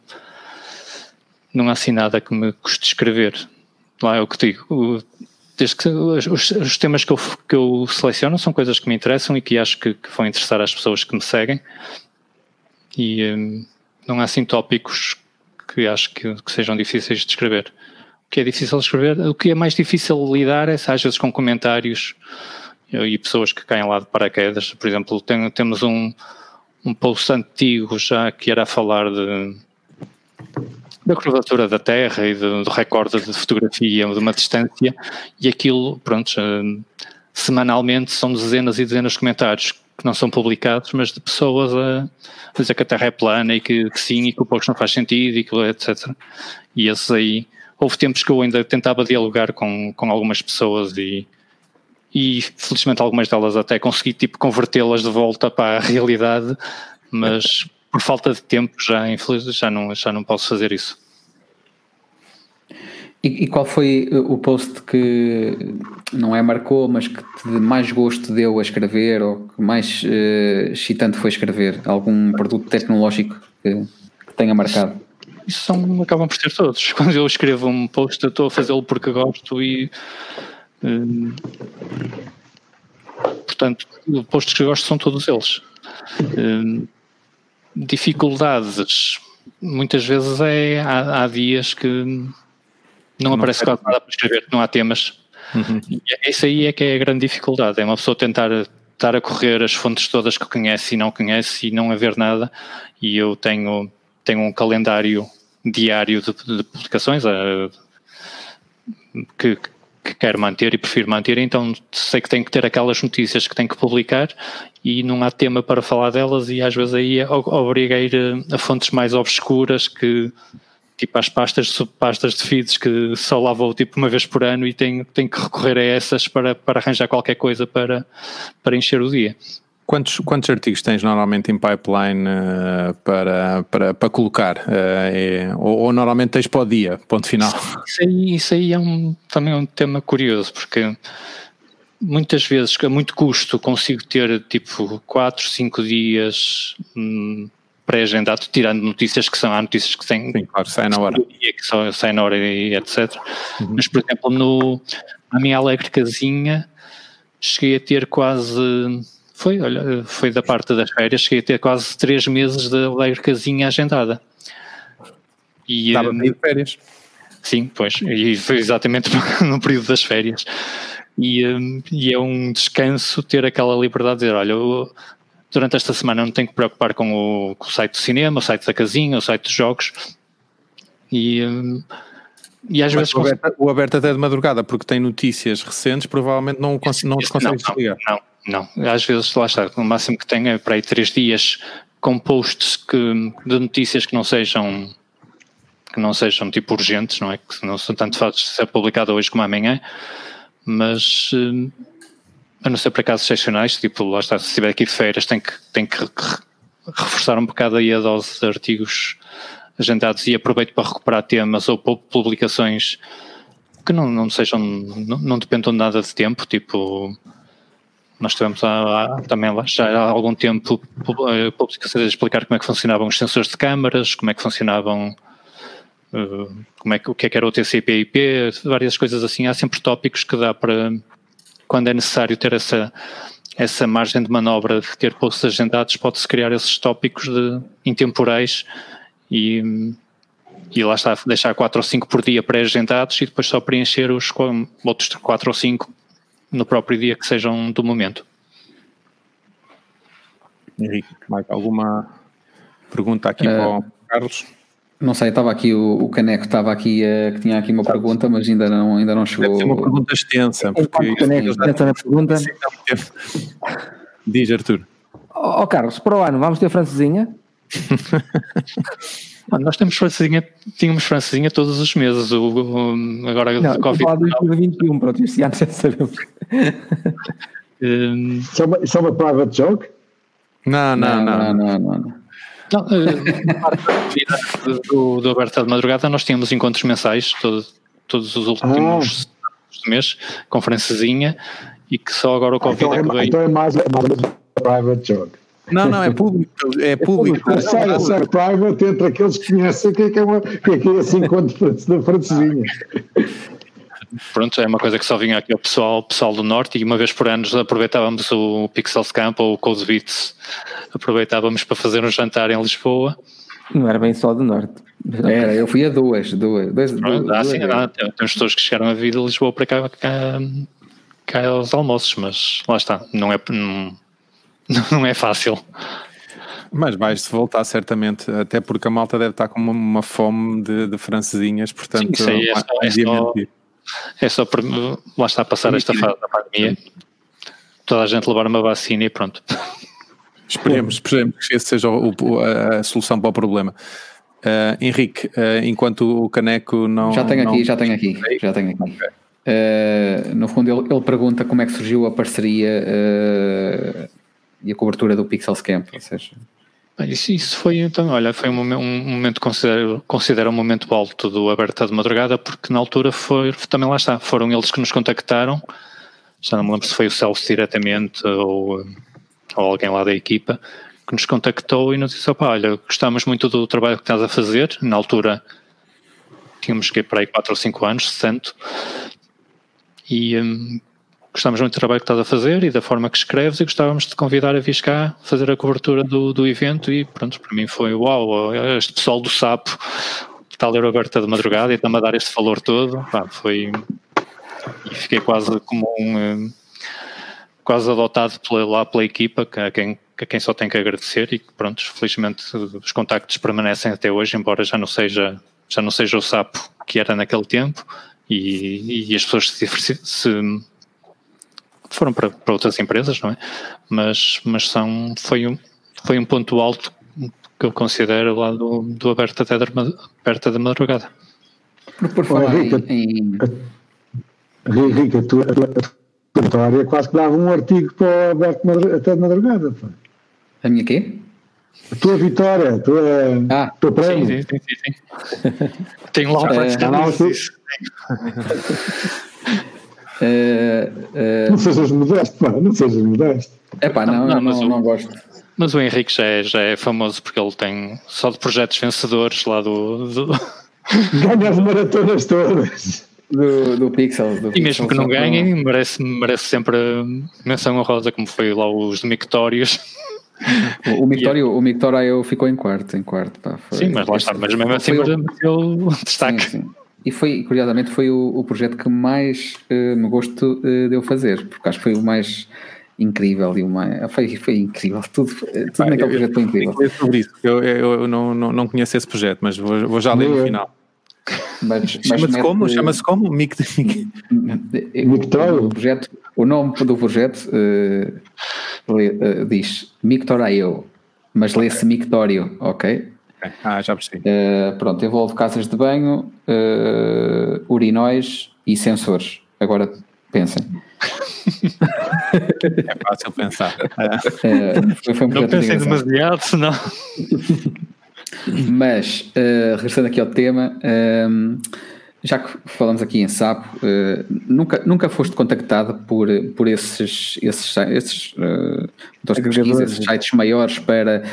não há assim nada que me custe escrever. Lá é o que digo. Desde que os, os, temas que eu, que eu seleciono são coisas que me interessam e que acho que, que vão interessar às pessoas que me seguem. E hum, não há assim tópicos que acho que, que sejam difíceis de escrever. O que é difícil de escrever, o que é mais difícil lidar é às vezes com comentários e pessoas que caem lá de paraquedas. Por exemplo, tem, temos um, um post antigo já que era a falar de, da curvatura da Terra e do, recorde de fotografia de uma distância e aquilo, pronto, semanalmente são dezenas e dezenas de comentários que não são publicados, mas de pessoas a, a dizer que a Terra é plana e que, que sim e que o post não faz sentido e que etc. E esses aí, houve tempos que eu ainda tentava dialogar com, com algumas pessoas e e felizmente algumas delas até consegui tipo convertê-las de volta para a realidade, mas por falta de tempo já infeliz, já não já não posso fazer isso. E, e, qual foi o post que não é marcou, mas que te mais gosto deu a escrever ou que mais uh, excitante foi escrever? Algum produto tecnológico que, que tenha marcado? Isso são, acabam por ser todos. Quando eu escrevo um post, eu estou a fazê-lo porque gosto e portanto, postos que eu gosto são todos eles. Hum, dificuldades, muitas vezes é, há, há dias que não, não aparece quase nada para escrever, não há temas. Uhum. E é, isso aí é que é a grande dificuldade, é uma pessoa tentar estar a correr as fontes todas que conhece e não conhece e não haver nada. E eu tenho, tenho um calendário diário de, de publicações uh, que, que quero manter e prefiro manter, então sei que tenho que ter aquelas notícias que tenho que publicar e não há tema para falar delas e às vezes aí obriga a ir a, a fontes mais obscuras que tipo às pastas, subpastas de feeds que só lá vou tipo uma vez por ano e tenho, tenho que recorrer a essas para, para arranjar qualquer coisa para, para encher o dia. Quantos, quantos artigos tens normalmente em pipeline uh, para, para, para colocar? Uh, é, ou, ou, normalmente tens para o dia, ponto final? Isso aí, isso aí é um, também um tema curioso, porque muitas vezes, a muito custo, consigo ter tipo 4, 5 dias hum, pré-agendado, tirando notícias que são, há notícias que têm. Sim, claro, saem na hora. Que só saem na hora e etc. Uhum. Mas, por exemplo, no, na minha alegre casinha, cheguei a ter quase. Foi, olha, foi da parte das férias, cheguei a ter quase três meses de alegre casinha agendada. E, Estava um, de férias. Sim, pois, e foi exatamente no período das férias. E, um, e, é um descanso ter aquela liberdade de dizer, olha, eu, durante esta semana não tenho que preocupar com o, com o site do cinema, o site da casinha, o site dos jogos. E, hum, e às Mas vezes. O aberto, o aberto até de madrugada, porque tem notícias recentes, provavelmente não, não os consegue desligar. Não, não, não. Às vezes, lá está, o máximo que tenho é para aí três dias com posts que, de notícias que não sejam que não sejam tipo urgentes, não é? Que não são tanto fáceis de ser publicado hoje como amanhã, mas hum, a não ser para casos excepcionais, tipo, lá está, se estiver aqui feiras, tem que, tem que reforçar um bocado aí a dose de artigos agendados e aproveito para recuperar temas ou publicações que não, não sejam, não, não dependam nada de tempo, tipo, nós tivemos há, há, também já há algum tempo eh, publicações a explicar como é que funcionavam os sensores de câmaras, como é que funcionavam uh, como é que, o que é que era o TCP/IP, várias coisas assim, há sempre tópicos que dá para quando é necessário ter essa, essa margem de manobra de ter posts agendados, pode-se criar esses tópicos de, intemporais e, e lá está, deixar 4 ou 5 por dia pré-agendados e depois só preencher os outros 4 ou 5 no próprio dia que sejam do momento. Henrique, mais alguma pergunta aqui uh, para o Carlos? Não sei, estava aqui o, o Caneco, estava aqui, uh, que tinha aqui uma pergunta, mas ainda não, ainda não chegou. Deve ser uma pergunta extensa, porque. O Caneco pensa na pergunta. Diz, Arthur. Ó oh, Carlos, para o ano vamos ter francesinha? nós temos francesinha, tínhamos francesinha todos os meses, o, o agora não, de Covid. Não, 2021, pronto, este ano já sabemos. um, isso, é uma, isso é uma private joke? Não, não, não. não, não, não, não. Não, uh, do, do Aberta de Madrugada nós tínhamos encontros mensais todo, todos os últimos ah. do mês, e que só agora o Covid então, é que veio. Então é mais, é mais private joke. Não, não, é público. É público. É sério, é sério, private entre aqueles que conhecem o que é que é, uma, que é, que é esse encontro da francesinha. Pronto, é uma coisa que só vinha aqui o pessoal, pessoal do Norte e uma vez por ano aproveitávamos o Pixels Camp ou o Code Beats, aproveitávamos para fazer um jantar em Lisboa. Não era bem só do Norte. Era, eu fui a duas. duas, duas, Pronto, duas, sim, duas. tem, tem pessoas que chegaram a vir de Lisboa para cá, cá, cá aos almoços, mas lá está, não é, não, não é fácil. Mas vais-se voltar certamente, até porque a malta deve estar com uma, uma fome de, de francesinhas, portanto, Sim, é só, é, só, é só para lá está a passar esta fase da pandemia, toda a gente levar uma vacina e pronto. Esperemos, esperemos que esse seja o, a solução para o problema. Uh, Henrique, uh, enquanto o Caneco não. Já tenho não... aqui, já tenho aqui, já tenho aqui. Okay. Uh, no fundo, ele, ele, pergunta como é que surgiu a parceria e a cobertura do Pixels Camp, ou seja. Isso, isso foi então, olha, foi um um momento considero, considero um momento alto do Aberta de Madrugada, porque na altura foi, também lá está, foram eles que nos contactaram, já não me lembro se foi o Celso diretamente ou, ou alguém lá da equipa, que nos contactou e nos disse, olha, gostamos muito do trabalho que estás a fazer, na altura tínhamos que ir para aí 4 ou 5 anos, se tanto, e um, gostamos muito do trabalho que estás a fazer e da forma que escreves e gostávamos de te convidar a vir cá fazer a cobertura do, do evento e pronto, para mim foi uau, este pessoal do Sapo está a ler aberta de madrugada e está-me a dar este valor todo, Pá, foi e fiquei quase como um quase adotado pela, lá pela equipa, a quem, a quem só tem que agradecer e que pronto, felizmente os contactos permanecem até hoje, embora já não seja, já não seja o sapo que era naquele tempo e, e as pessoas se, se foram para, para, outras empresas, não é? Mas, mas são, foi, um, foi um ponto alto que eu considero lá do, do aberto até da, aberta da madrugada. Por, por falar Rica, em... Rica, a tua, a tua quase que dava um artigo para o aberto até de madrugada. Pô. A minha quê? A tua vitória, a tua, ah, tua prémio. Sim, sim, sim. sim. Tenho lá uma Uh, uh, não sejas modesto, pá, não sejas modesto. É pá, não, não, não, não, não gosto. Mas o Henrique já é, já é famoso porque ele tem só de projetos vencedores lá do. do... Ganha as maratonas todas. Do, do Pixel. Do e mesmo que não ganhem, merece, merece sempre menção honrosa, como foi lá os Mictórios. O, o Mictório, yeah. o Mictório ficou em quarto, em quarto. Pá, foi, sim, mas lá está, mas mesmo assim o destaque. Sim, sim. E foi, curiosamente, foi o, o projeto que mais uh, me gosto uh, de eu fazer, porque acho que foi o mais incrível e uma foi, foi incrível tudo, tudo naquele eu, projeto foi incrível eu, sobre isso eu, eu não, não, não conheço esse projeto mas vou, vou já ler no final chama-se como? chama-se como? Mic, Mictor o projeto o nome do projeto uh, uh, diz Mictoraio mas lê-se Mictório ok? Ah, já percebi. Uh, pronto, envolve casas de banho, uh, urinóis e sensores. Agora pensem. é fácil pensar. Uh, foi, foi um não pensem demasiado, senão. Mas, uh, regressando aqui ao tema, uh, já que falamos aqui em sapo, uh, nunca, nunca foste contactado por, por esses, esses, esses, uh, pesquisa, esses sites maiores para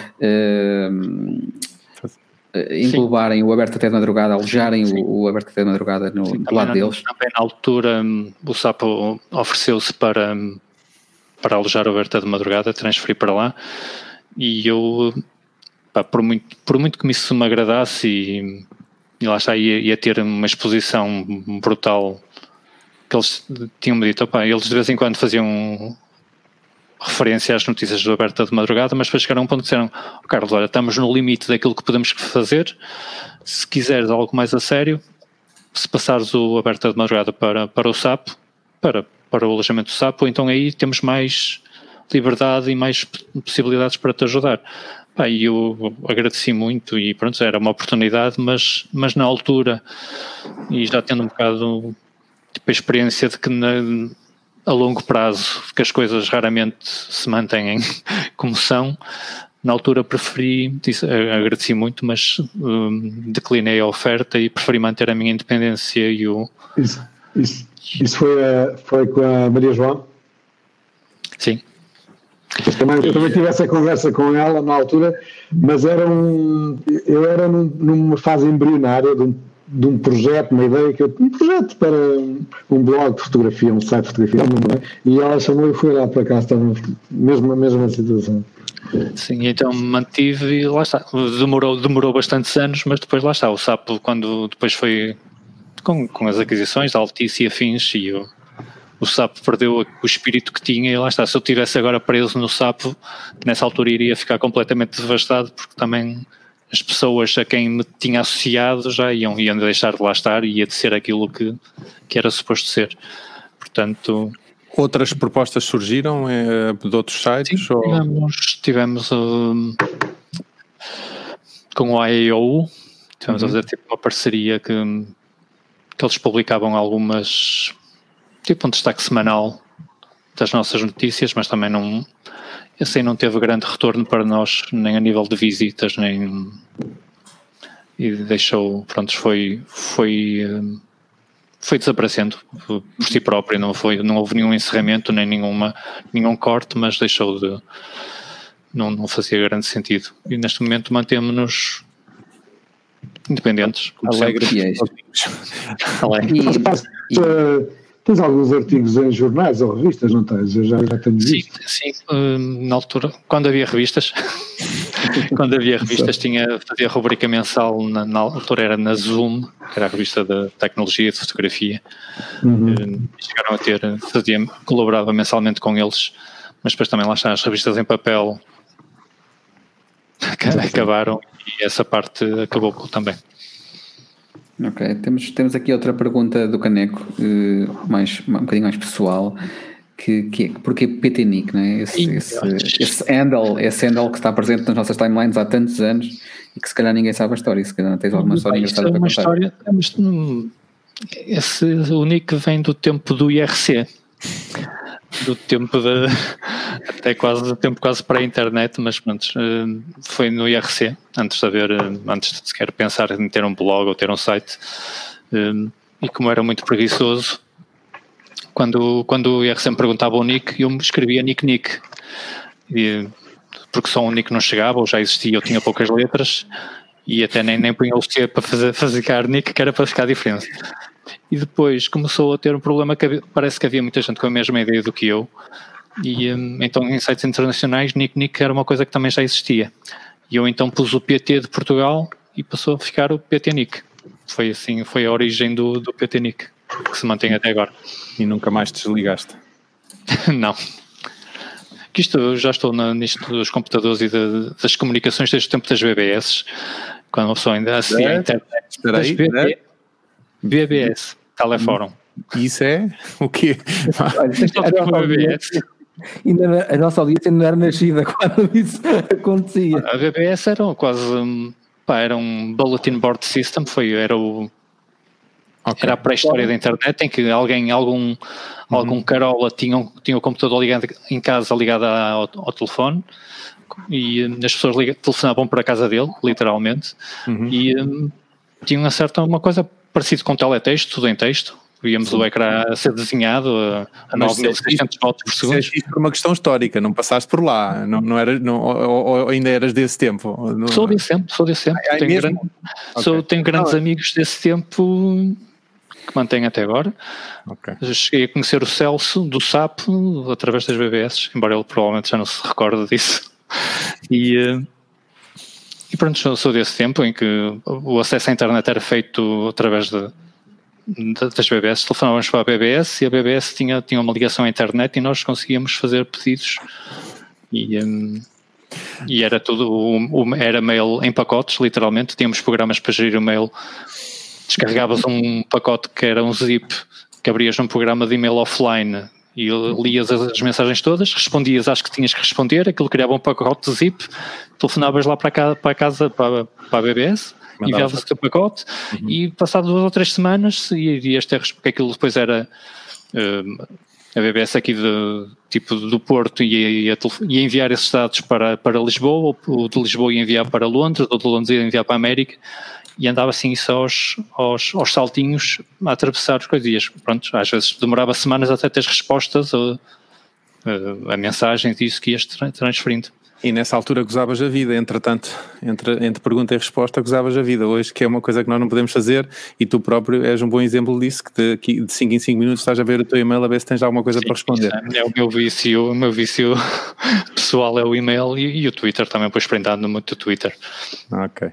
englobarem o aberto até de madrugada, alojarem o, o, aberto até de madrugada no, Sim, do lado deles. Também na altura hum, o Sapo ofereceu-se para, hum, para alojar o aberto até de madrugada, transferir para lá. E eu, pá, por, muito, por muito que isso me agradasse e, e lá está, ia, ia, ter uma exposição brutal que eles tinham-me dito, opa, eles de vez em quando faziam referência às notícias do Aberta de Madrugada, mas depois chegaram a um ponto que disseram, oh, Carlos, olha, estamos no limite daquilo que podemos fazer, se quiseres algo mais a sério, se passares o Aberta de Madrugada para, para o SAP, para, para o alojamento do SAP, então aí temos mais liberdade e mais possibilidades para te ajudar. E eu agradeci muito e pronto, era uma oportunidade, mas, mas na altura, e já tendo um bocado tipo, a experiência de que na, a longo prazo, que as coisas raramente se mantêm como são. Na altura preferi, disse, agradeci muito, mas um, declinei a oferta e preferi manter a minha independência e o. Isso, isso, isso foi, a, foi com a Maria João? Sim. Eu também, eu também tive essa conversa com ela na altura, mas era um, eu era num, numa fase embrionária de um de um projeto, uma ideia que eu um projeto para um blog de fotografia, um site de fotografia, é? e ela chamou e foi lá para cá, estava mesmo a mesma situação. Sim, então mantive e lá está. Demorou, demorou bastantes anos, mas depois lá está. O Sapo, quando depois foi com, com as aquisições, a Altice e afins, e o, o Sapo perdeu o espírito que tinha, e lá está. Se eu tivesse agora preso no Sapo, nessa altura iria ficar completamente devastado, porque também as pessoas a quem me tinha associado já iam, iam deixar de lá estar e ia de ser aquilo que, que era suposto ser. Portanto. Outras propostas surgiram é, de outros sites? Sim, tivemos, tivemos um, com o IAO, tivemos uhum. a fazer tipo uma parceria que, que eles publicavam algumas, tipo um destaque semanal das nossas notícias, mas também não, esse aí não teve grande retorno para nós, nem a nível de visitas, nem. E deixou, pronto, foi. foi foi desaparecendo por si próprio, não, foi, não houve nenhum encerramento, nem nenhuma, nenhum corte, mas deixou de. Não, não fazia grande sentido. E neste momento mantemos-nos independentes, alegres. Alegres. Tens alguns artigos em jornais ou revistas, não tens? Eu já, já tenho visto. Sim, sim. Hum, na altura, quando havia revistas. quando havia revistas, tinha, fazia rubrica mensal, na, na, altura era na Zoom, que era a revista de tecnologia, de fotografia. Uhum. Uh, chegaram a ter, fazia, colaborava mensalmente com eles, mas depois também lá estão as revistas em papel acabaram e essa parte acabou também. Ok, temos, temos aqui outra pergunta do Caneco, uh, mais, um bocadinho mais pessoal, que, que é, porque PTNIC, não é? Esse, esse, esse, handle, esse handle que está presente nas nossas timelines há tantos anos e que se calhar ninguém sabe a história, se calhar tens alguma história engraçada é para contar. História, hum, esse, o nick vem do tempo do IRC do tempo de até quase tempo quase para a internet, mas pronto, eh, foi no IRC, antes de haver, eh, antes de sequer pensar em ter um blog ou ter um site. Eh, e como era muito preguiçoso, quando, quando o IRC me perguntava o nick, eu me escrevia nick nick. E, porque só um nick não chegava, ou já existia, eu tinha poucas letras, e até nem, nem punha o C para fazer, fazer nick, que era para ficar diferente e depois começou a ter um problema que havia, parece que havia muita gente com a mesma ideia do que eu. E um, então em sites internacionais Nick Nick era uma coisa que também já existia. E eu então pus o PT de Portugal e passou a ficar o PT Nick. Foi assim, foi a origem do, do PT Nick que se mantém até agora. E nunca mais desligaste? não. Que isto, eu já estou na, nisto dos computadores e de, das comunicações desde o tempo das BBS quando uma pessoa ainda assistia à internet. Espera aí, BBS, Telefórum. Isso é o quê? Ainda a nossa audiência não era nascida quando isso acontecia. A BBS era quase pá, era um bulletin board system, foi, era o okay. era a pré-história da internet em que alguém, algum, uhum. algum carola tinha, um, tinha o computador ligado em casa ligado ao, ao telefone e as pessoas liga, telefonavam para a casa dele, literalmente, uhum. e um, tinham acesso a uma coisa parecido com teletexto, tudo em texto. Víamos Sim. o ecrã a ser desenhado a, a 9600 volts por segundo. Isso por uma questão histórica, não passaste por lá, não, não era, não, ou, ou ainda eras desse tempo? Não, sou desse tempo, sou desse tempo. Ah, tenho, grande, okay. sou, tenho grandes ah, amigos desse tempo que mantenho até agora. Okay. Cheguei a conhecer o Celso do SAP através das BBS, embora ele provavelmente já não se recorde disso. E, eh, e pronto, sou, desse tempo em que o acesso à internet era feito através de, de, das BBS. Telefonávamos para a BBS e a BBS tinha, tinha uma ligação à internet e nós conseguíamos fazer pedidos. E, um, e era tudo, o, era mail em pacotes, literalmente. Tínhamos programas para gerir o mail. Descarregavas um pacote que era um zip, que abrias num programa de e-mail offline e lias as mensagens todas, respondias às que tinhas que responder, aquilo criava um pacote de zip, telefonavas lá para, cá, para a casa, para, para a BBS, enviavas o teu pacote uhum. e passado duas ou três semanas irias ter, porque aquilo depois era uh, a BBS aqui de, tipo do Porto ia, ia, ia, enviar esses dados para, para Lisboa, ou de Lisboa ia enviar para Londres, ou de Londres ia enviar para a América e andava assim só aos, aos, aos saltinhos a atravessar os coisinhas. Pronto, às vezes demorava semanas até ter respostas a, a, a mensagens disso que ias transferindo. E nessa altura gozavas a vida, entretanto, entre, entre pergunta e resposta gozavas a vida. Hoje, que é uma coisa que nós não podemos fazer, e tu próprio és um bom exemplo disso, que de 5 em 5 minutos estás a ver o teu e-mail a ver se tens alguma coisa Sim, para responder. É, é o meu vício, o meu vício pessoal é o e-mail e, e o Twitter também, pois prendado muito o Twitter. Ok.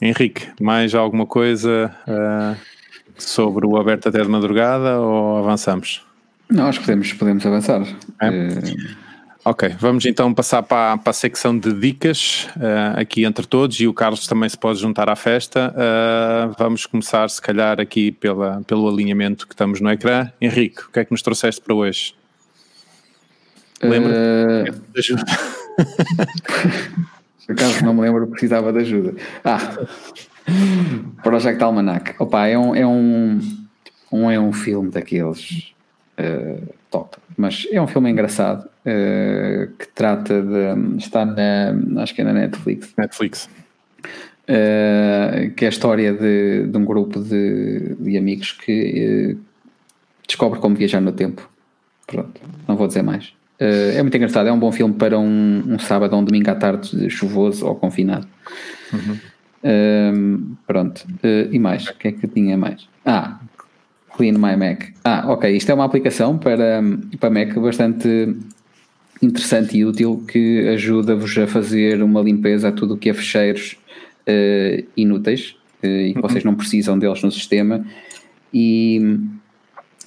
Henrique, mais alguma coisa uh, sobre o aberto até de madrugada ou avançamos? Não, acho que podemos, podemos avançar. É? Uh... Ok, vamos então passar para, para a secção de dicas uh, aqui entre todos e o Carlos também se pode juntar à festa. vamos começar, se calhar, aqui pela, pelo alinhamento que estamos no ecrã. Henrique, o que é que nos trouxeste para hoje? Lembra? Uh... Por acaso não me lembro, precisava de ajuda. Ah, Project Almanac. Opa, é um, é um, um, é um filme daqueles uh, top, mas é um filme engraçado uh, que trata de. está na. acho que é na Netflix. Netflix. Uh, que é a história de, de um grupo de, de amigos que descobre como viajar no tempo. Pronto, não vou dizer mais. Uh, é muito engraçado, é um bom filme para um, um sábado ou um domingo à tarde chuvoso ou confinado. Uhum. Uh, pronto, uh, e mais? O que é que tinha mais? Ah, Clean My Mac. Ah, ok, isto é uma aplicação para, para Mac bastante interessante e útil que ajuda-vos a fazer uma limpeza a tudo o que é fecheiros uh, inúteis uh, e que vocês não precisam deles no sistema e,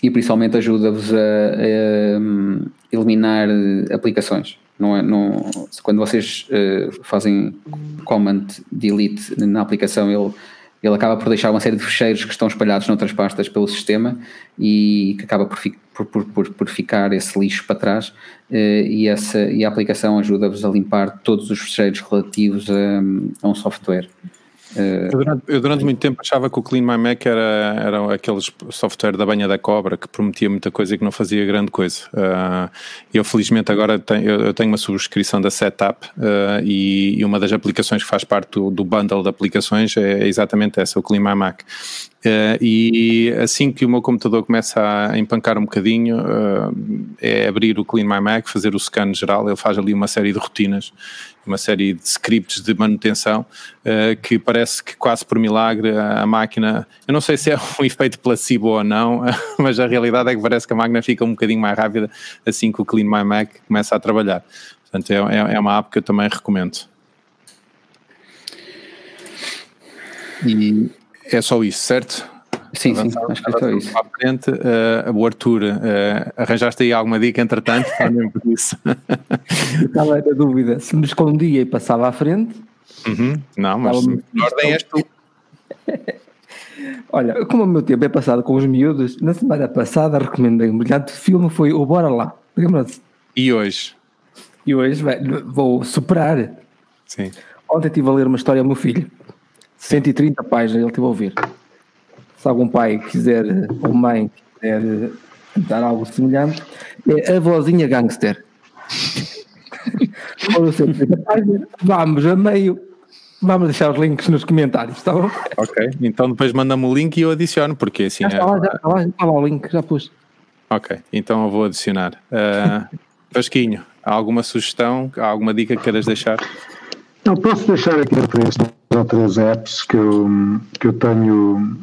e principalmente ajuda-vos a, a, eliminar aplicações. Não é, não, quando vocês uh, fazem command delete na aplicação, ele ele acaba por deixar uma série de fecheiros que estão espalhados noutras pastas pelo sistema e que acaba por, por, por, por ficar esse lixo para trás eh, e, essa, e a aplicação ajuda-vos a limpar todos os fecheiros relativos a, a um software. Eu durante, eu durante, muito tempo achava que o Clean My Mac era, era aquele software da banha da cobra que prometia muita coisa e que não fazia grande coisa. Uh, eu felizmente agora tenho, eu tenho uma subscrição da Setup uh, e, e, uma das aplicações que faz parte do, do bundle de aplicações é exatamente essa, o Clean My Mac. Uh, e assim que o meu computador começa a empancar um bocadinho, uh, é abrir o Clean My Mac, fazer o scan geral, ele faz ali uma série de rotinas, uma série de scripts de manutenção, uh, que parece que quase por milagre a, máquina, eu não sei se é um efeito placebo ou não, mas a realidade é que parece que a máquina fica um bocadinho mais rápida assim que o Clean My Mac começa a trabalhar. Portanto, é, é, é uma app que eu também recomendo. E é só isso, certo? Sim, sim, acho que é só isso. Frente, uh, o Arthur, uh, arranjaste aí alguma dica entretanto? por isso. Estava na dúvida se me escondia e passava à frente. Uhum. Não, mas a ordem és tu. Olha, como o meu tempo é passado com os miúdos, na semana passada recomendei um brilhante filme, foi o Bora Lá. Lembra-se? E hoje? E hoje vou superar. Sim. Ontem estive a ler uma história ao meu filho. 130 páginas, ele teve a ouvir. Se algum pai quiser, ou mãe quiser tentar algo semelhante, é a vozinha gangster. Vamos a meio. Vamos deixar os links nos comentários, está bom? Ok, então depois manda-me o link e eu adiciono, porque assim. Já está lá, já está lá, já está lá o link, já pus. Ok, então eu vou adicionar. Uh, Vasquinho, há alguma sugestão, há alguma dica que queiras deixar? Eu posso deixar aqui três ou três apps que eu, que eu tenho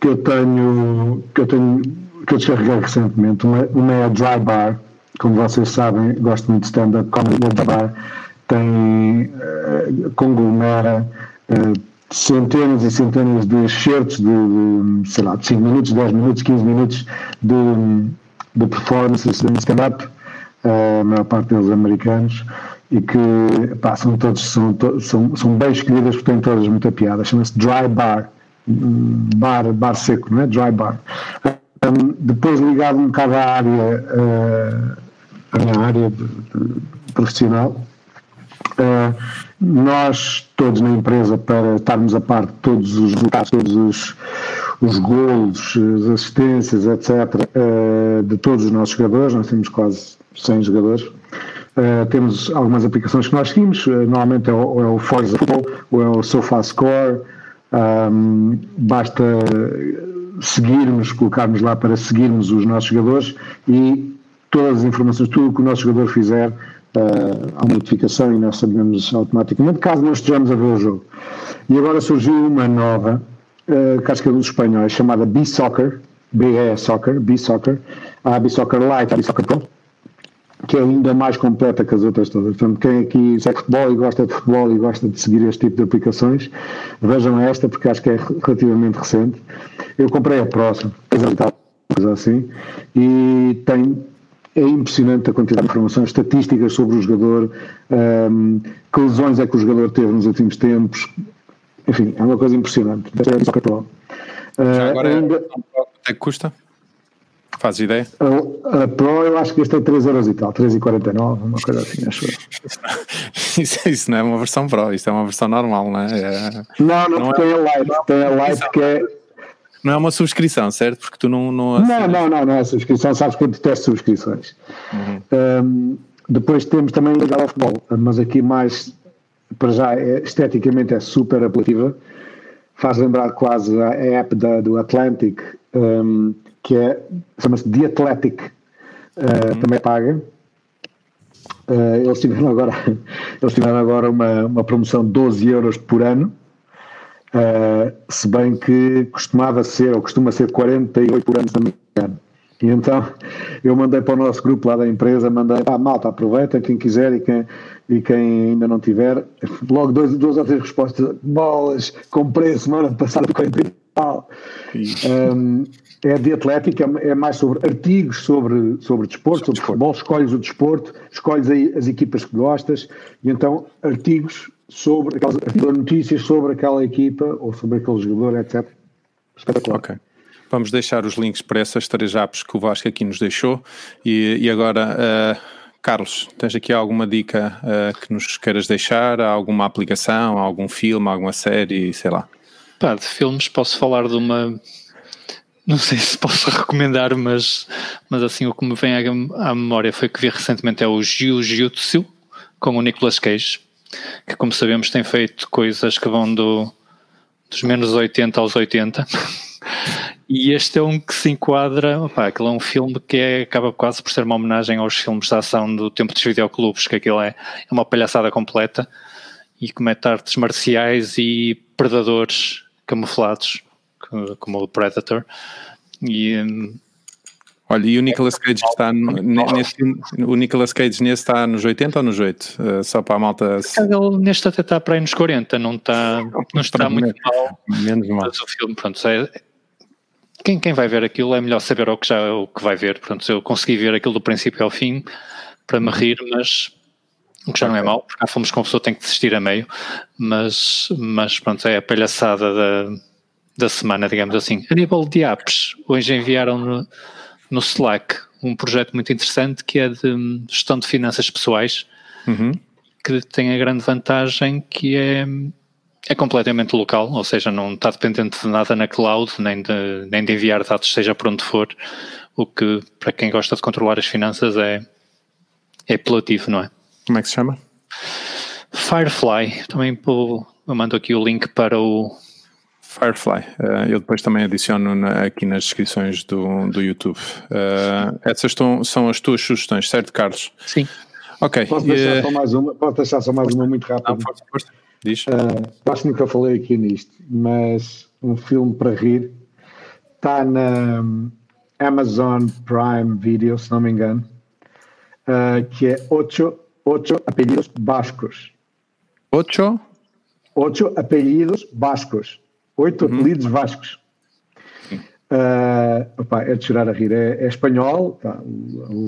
que eu tenho que eu tenho que eu descarreguei recentemente. Uma, uma é a Dry Bar, como vocês sabem, gosto muito de stand-up comedy. A Dry Bar tem uh, conglomera uh, centenas e centenas de excertos de, de, sei lá, de 5 minutos, 10 minutos, 15 minutos de, de performances em stand-up, uh, a maior parte deles americanos e que pá, são todos são, são, são bem escolhidas porque têm todas muita piada. Chama-se Dry Bar, bar, bar seco, não é? Dry Bar. Um, depois ligado um bocado à área, uh, à minha área de, de profissional, uh, nós todos na empresa para estarmos a par de todos os resultados, todos os, os golos, as assistências, etc., uh, de todos os nossos jogadores, nós temos quase 100 jogadores, Uh, temos algumas aplicações que nós seguimos, uh, normalmente é o, é o Forza Football ou é o SofaScore. Um, basta seguirmos, colocarmos lá para seguirmos os nossos jogadores e todas as informações, tudo o que o nosso jogador fizer, uh, há uma notificação e nós sabemos automaticamente, caso não estejamos a ver o jogo. E agora surgiu uma nova, uh, que é dos espanhóis, chamada B-Soccer, BE Soccer, B-Soccer, a B-Soccer Lite, a B-Soccer Pro, que é ainda mais completa que as outras todas. Portanto, quem aqui segue futebol e gosta de futebol e gosta de seguir este tipo de aplicações, vejam esta, porque acho que é relativamente recente. Eu comprei a próxima, coisa assim, e tem. É impressionante a quantidade de informações, estatísticas sobre o jogador, um, que lesões é que o jogador teve nos últimos tempos. Enfim, é uma coisa impressionante. É. Já agora, uh, ainda... quanto é que custa? Fazes ideia? A, a, Pro eu acho que este é 3 euros e tal, 3,49, uma coisa assim, acho isso, isso não é uma versão Pro, isto é uma versão normal, não é? é não, não, não tem é, a Lite, tem a Lite que é. Não é uma subscrição, certo? Porque tu não. Não, não, não, não, não é subscrição, sabes que eu detesto subscrições. Uhum. Um, depois temos também o Legal Futebol, mas aqui mais, para já, é, esteticamente é super apelativa, faz lembrar quase a app da, do Atlantic. Um, que é, chama-se The Athletic, uh, também paga. Uh, eles tiveram agora, eles tiveram agora uma, uma promoção de 12 euros por ano, uh, se bem que costumava ser, ou costuma ser 48 por ano, engano. E então eu mandei para o nosso grupo lá da empresa, mandei, ah, malta, aproveita, quem quiser e quem, e quem ainda não tiver, logo dois, duas ou três respostas, bolas, comprei semana passada 40 e tal. Um, é de atlética, é mais sobre artigos sobre, sobre desporto, sobre futebol, escolhes o desporto, escolhes as equipas que gostas, e então artigos sobre aquelas notícias sobre aquela equipa ou sobre aquele jogador, etc. Espetacular. Ok. Vamos deixar os links para essas três apps que o Vasco aqui nos deixou. E, e agora, uh, Carlos, tens aqui alguma dica uh, que nos queiras deixar? Alguma aplicação, algum filme, alguma série, sei lá? Pá, de filmes posso falar de uma. Não sei se posso recomendar, mas, mas assim o que me vem à, memória foi que vi recentemente é o Jiu-Jitsu com o Nicolas Cage, que como sabemos tem feito coisas que vão do, dos menos 80 aos 80. E este é um que se enquadra, opa, aquele é um filme que é, acaba quase por ser uma homenagem aos filmes de ação do tempo dos videoclubes, que aquilo é, é uma palhaçada completa e comete artes marciais e predadores camuflados, como o Predator. E, hum, Olha, e o Nicolas Cage está no, nesse, o Nicolas Cage nesse está nos 80 ou nos 8? Uh, só para a malta. Ele neste até está para aí nos 40, não está, não está muito mal. Menos mal. Mas o filme, pronto, é, quem, quem vai ver aquilo é melhor saber o que já o que vai ver. Pronto, eu consegui ver aquilo do princípio ao fim para me rir, mas o que já não é mau, porque há filmes com a pessoa tem que desistir a meio, mas, mas pronto, é a palhaçada da, da semana, digamos assim. A nível de apps, hoje enviaram no, no Slack um projeto muito interessante que é de gestão de finanças pessoais, uhum. que tem a grande vantagem que é é completamente local, ou seja, não está dependente de nada na cloud, nem de, nem de enviar dados, seja por onde for, o que para quem gosta de controlar as finanças é, é apelativo, não é? Como é que se chama? Firefly, também eu mando aqui o link para o Firefly, uh, eu depois também adiciono na, aqui nas descrições do, do YouTube. Uh, essas estão, são as tuas sugestões, certo, Carlos? Sim. Ok. Posso deixar, uh, só, mais uma, posso deixar só mais uma muito rápida? Não, força, força. Diz. Uh, acho que nunca falei aqui nisto, mas um filme para rir está na Amazon Prime Video, se não me engano, uh, que é Ocho, ocho Apelidos Bascos. Ocho? Ocho Apelidos Bascos. Oito uhum. apelidos vascos. Uh, opa, é de chorar a rir. É, é espanhol, tá, o,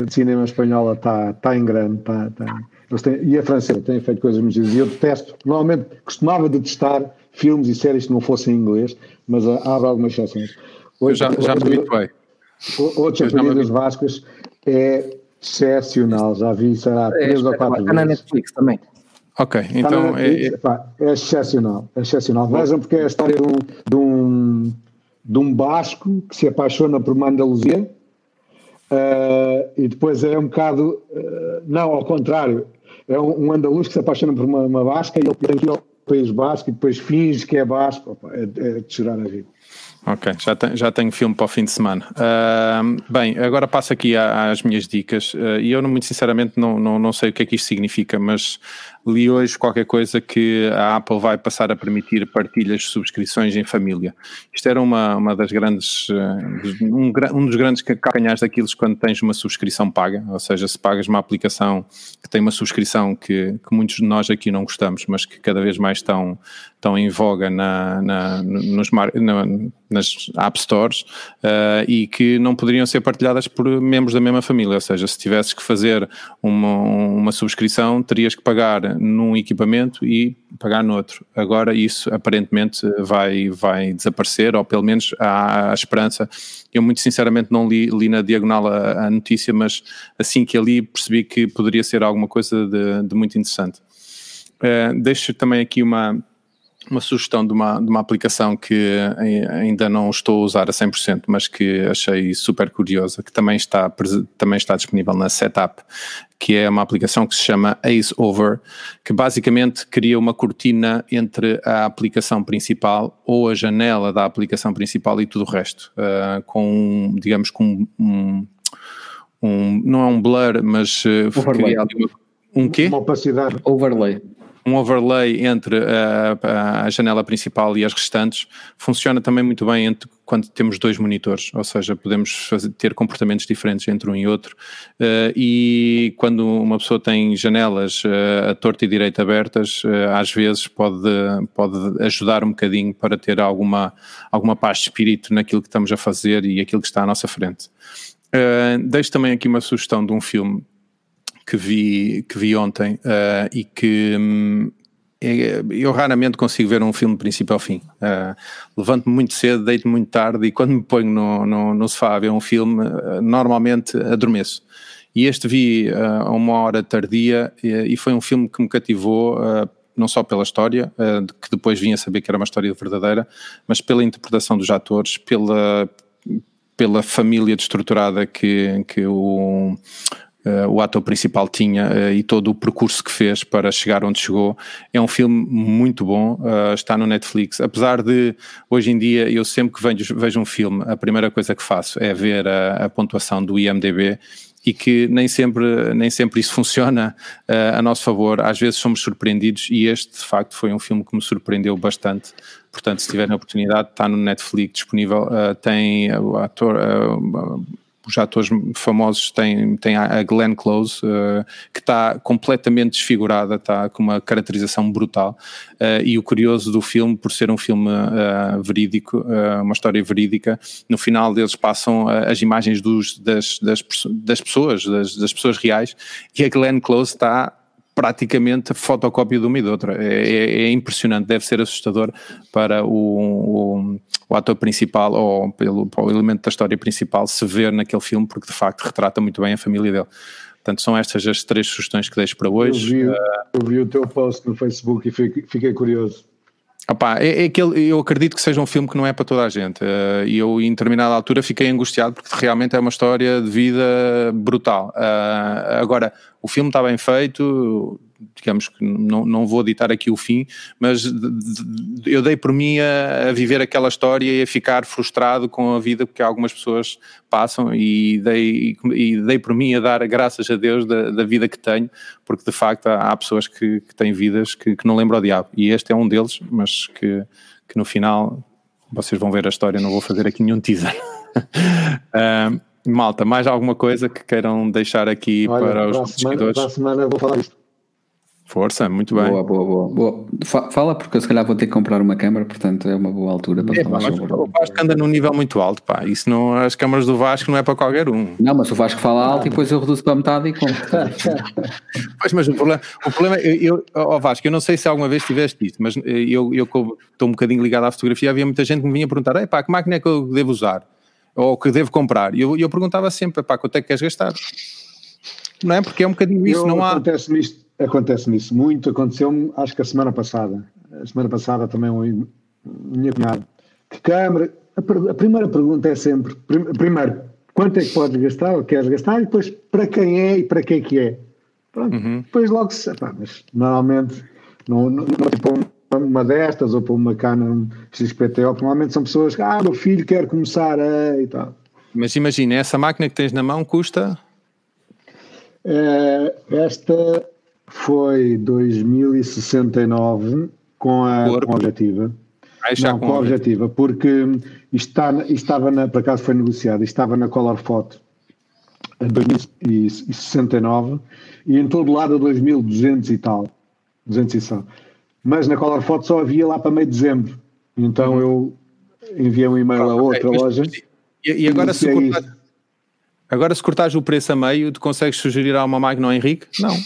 o, o cinema espanhola está tá em grande, está tá, têm, e a francesa têm feito coisas muito E eu detesto, normalmente costumava detestar filmes e séries que não fossem em inglês, mas há, há algumas exceções. Hoje, já, já me habituei. Outros apelidos vascos é excepcional, já vi, será, é, três ou quatro vezes. Está na Netflix também. Ok, então Netflix, é, pá, é excepcional, é excepcional. Vejam porque é a história de um, de um, de um basco que se apaixona por uma Andaluzia uh, e depois é um bocado, uh, não, ao contrário, é um, um, andaluz que se apaixona por uma, uma basca e ele tem que ir ao País Basco e depois finge que é basco. Opa, é, é de chorar a vida. Ok, já, tem, já tenho filme para o fim de semana. Uh, bem, agora passo aqui às minhas dicas. Uh, e eu, muito sinceramente, não, não, não sei o que é que isto significa, mas li hoje qualquer coisa que a Apple vai passar a permitir partilhas de subscrições em família. Isto era uma, uma das grandes, uh, um, um dos grandes calcanhares daqueles quando tens uma subscrição paga, ou seja, se pagas uma aplicação que tem uma subscrição que, que muitos de nós aqui não gostamos, mas que cada vez mais estão, estão em voga na, na, nos, na, nas App Stores uh, e que não poderiam ser partilhadas por membros da mesma família, ou seja, se tivesses que fazer uma, uma subscrição, terias que pagar num equipamento e pagar no outro. Agora isso aparentemente vai, vai desaparecer, ou pelo menos há a esperança. Eu muito sinceramente não li, li na diagonal a, a notícia, mas assim que ali percebi que poderia ser alguma coisa de, de muito interessante. Uh, deixo também aqui uma uma sugestão de uma, de uma aplicação que ainda não estou a usar a 100%, mas que achei super curiosa, que também está, também está disponível na Setup, que é uma aplicação que se chama Ace Over, que basicamente cria uma cortina entre a aplicação principal ou a janela da aplicação principal e tudo o resto, uh, com, digamos, com um, um, não é um blur, mas uh, cria um quê? Uma opacidade. Overlay um overlay entre a, a, janela principal e as restantes funciona também muito bem entre, quando temos dois monitores, ou seja, podemos fazer, ter comportamentos diferentes entre um e outro. Uh, e quando uma pessoa tem janelas uh, a torta e direita abertas, uh, às vezes pode, pode ajudar um bocadinho para ter alguma, alguma paz de espírito naquilo que estamos a fazer e aquilo que está à nossa frente. Uh, deixo também aqui uma sugestão de um filme que vi, que vi ontem uh, e que hum, é, eu raramente consigo ver um filme do princípio ao fim. Uh, Levanto-me muito cedo, deito-me muito tarde e quando me ponho no, no, no sofá a ver um filme, uh, normalmente adormeço. E este vi a uma hora tardia e, e, foi um filme que me cativou não só pela história, que depois vinha a saber que era uma história verdadeira, mas pela interpretação dos atores, pela, pela família destruturada que, que o, Uh, o ator principal tinha uh, e todo o percurso que fez para chegar onde chegou. É um filme muito bom, uh, está no Netflix. Apesar de hoje em dia eu sempre que vejo, vejo um filme, a primeira coisa que faço é ver a, a pontuação do IMDB e que nem sempre, nem sempre isso funciona uh, a nosso favor. Às vezes somos surpreendidos e este, de facto, foi um filme que me surpreendeu bastante. Portanto, se tiverem a oportunidade, está no Netflix disponível. Uh, tem o ator, uh, os atores famosos têm, têm a Glenn Close, uh, que está completamente desfigurada, está com uma caracterização brutal. Uh, e o curioso do filme, por ser um filme uh, verídico, uma história verídica, no final deles passam as imagens dos, das, das, das pessoas, das, das pessoas reais, e a Glenn Close está praticamente fotocópia de uma e de outra. É, é, é impressionante, deve ser assustador para o, o, o, ator principal ou pelo, o elemento da história principal se ver naquele filme, porque de facto retrata muito bem a família dele. Portanto, são estas as três sugestões que deixo para hoje. Eu vi, uh, eu vi o teu post no Facebook e fiquei, fiquei curioso. É, é aquele, eu acredito que seja um filme que não é para toda a gente. Uh, e eu, em determinada altura, fiquei angustiado porque realmente é uma história de vida brutal. Uh, agora, o filme está bem feito, digamos que não, não vou ditar aqui o fim, mas eu dei por mim a, a, viver aquela história e a ficar frustrado com a vida que algumas pessoas passam e dei, e dei por mim a dar graças a Deus da, da vida que tenho, porque de facto há, há pessoas que, que, têm vidas que, que não lembram o diabo e este é um deles, mas que, que no final vocês vão ver a história, não vou fazer aqui nenhum teaser. uh, malta, mais alguma coisa que queiram deixar aqui Olha, para os seguidores? Para a semana vou falar isto. Força, muito bem. Boa, boa, boa, boa. Fala porque eu se calhar vou ter que comprar uma câmara, portanto é uma boa altura para é, falar sobre. O Vasco anda num nível muito alto, pá. Isso não, as câmaras do Vasco não é para qualquer um. Não, mas o Vasco fala alto e depois eu reduzo para metade e compro. pois, mas o problema, o problema eu, eu, Vasco, eu não sei se alguma vez tiveste isso, mas eu, eu estou um bocadinho ligado à fotografia, havia muita gente que me vinha perguntar, é pá, que máquina é que eu devo usar? Ou que devo comprar? E eu, eu perguntava sempre, pá, quanto é que queres gastar? Não é? Porque é um bocadinho isso, eu, não há. Acontece-me isto Acontece-me isso muito, aconteceu-me acho que a semana passada. A semana passada também um minha cunhada. Que câmara, a, a, primeira pergunta é sempre, primeiro, quanto é que podes gastar ou queres gastar e depois para quem é e para que é que é. Pronto, uhum. depois logo se. Mas normalmente não, não, não tipo uma destas ou para uma Canon XPTO, normalmente são pessoas que, ah, meu filho quer começar a e tal. Mas imagina, essa máquina que tens na mão custa? Uh, esta foi 2069 com a, com a objetiva. Não, com, a objetiva, porque está, estava na, por acaso foi negociado, estava na Color Photo em 2069 e em todo lado a 2200 e tal, 200 e. Mas na Color Photo só havia lá para meio de dezembro. Então uhum. eu enviei um e-mail a outra okay, loja. E, e agora, se cortares, agora se cortares o preço a meio, tu consegues sugerir a uma máquina ao Henrique? Não.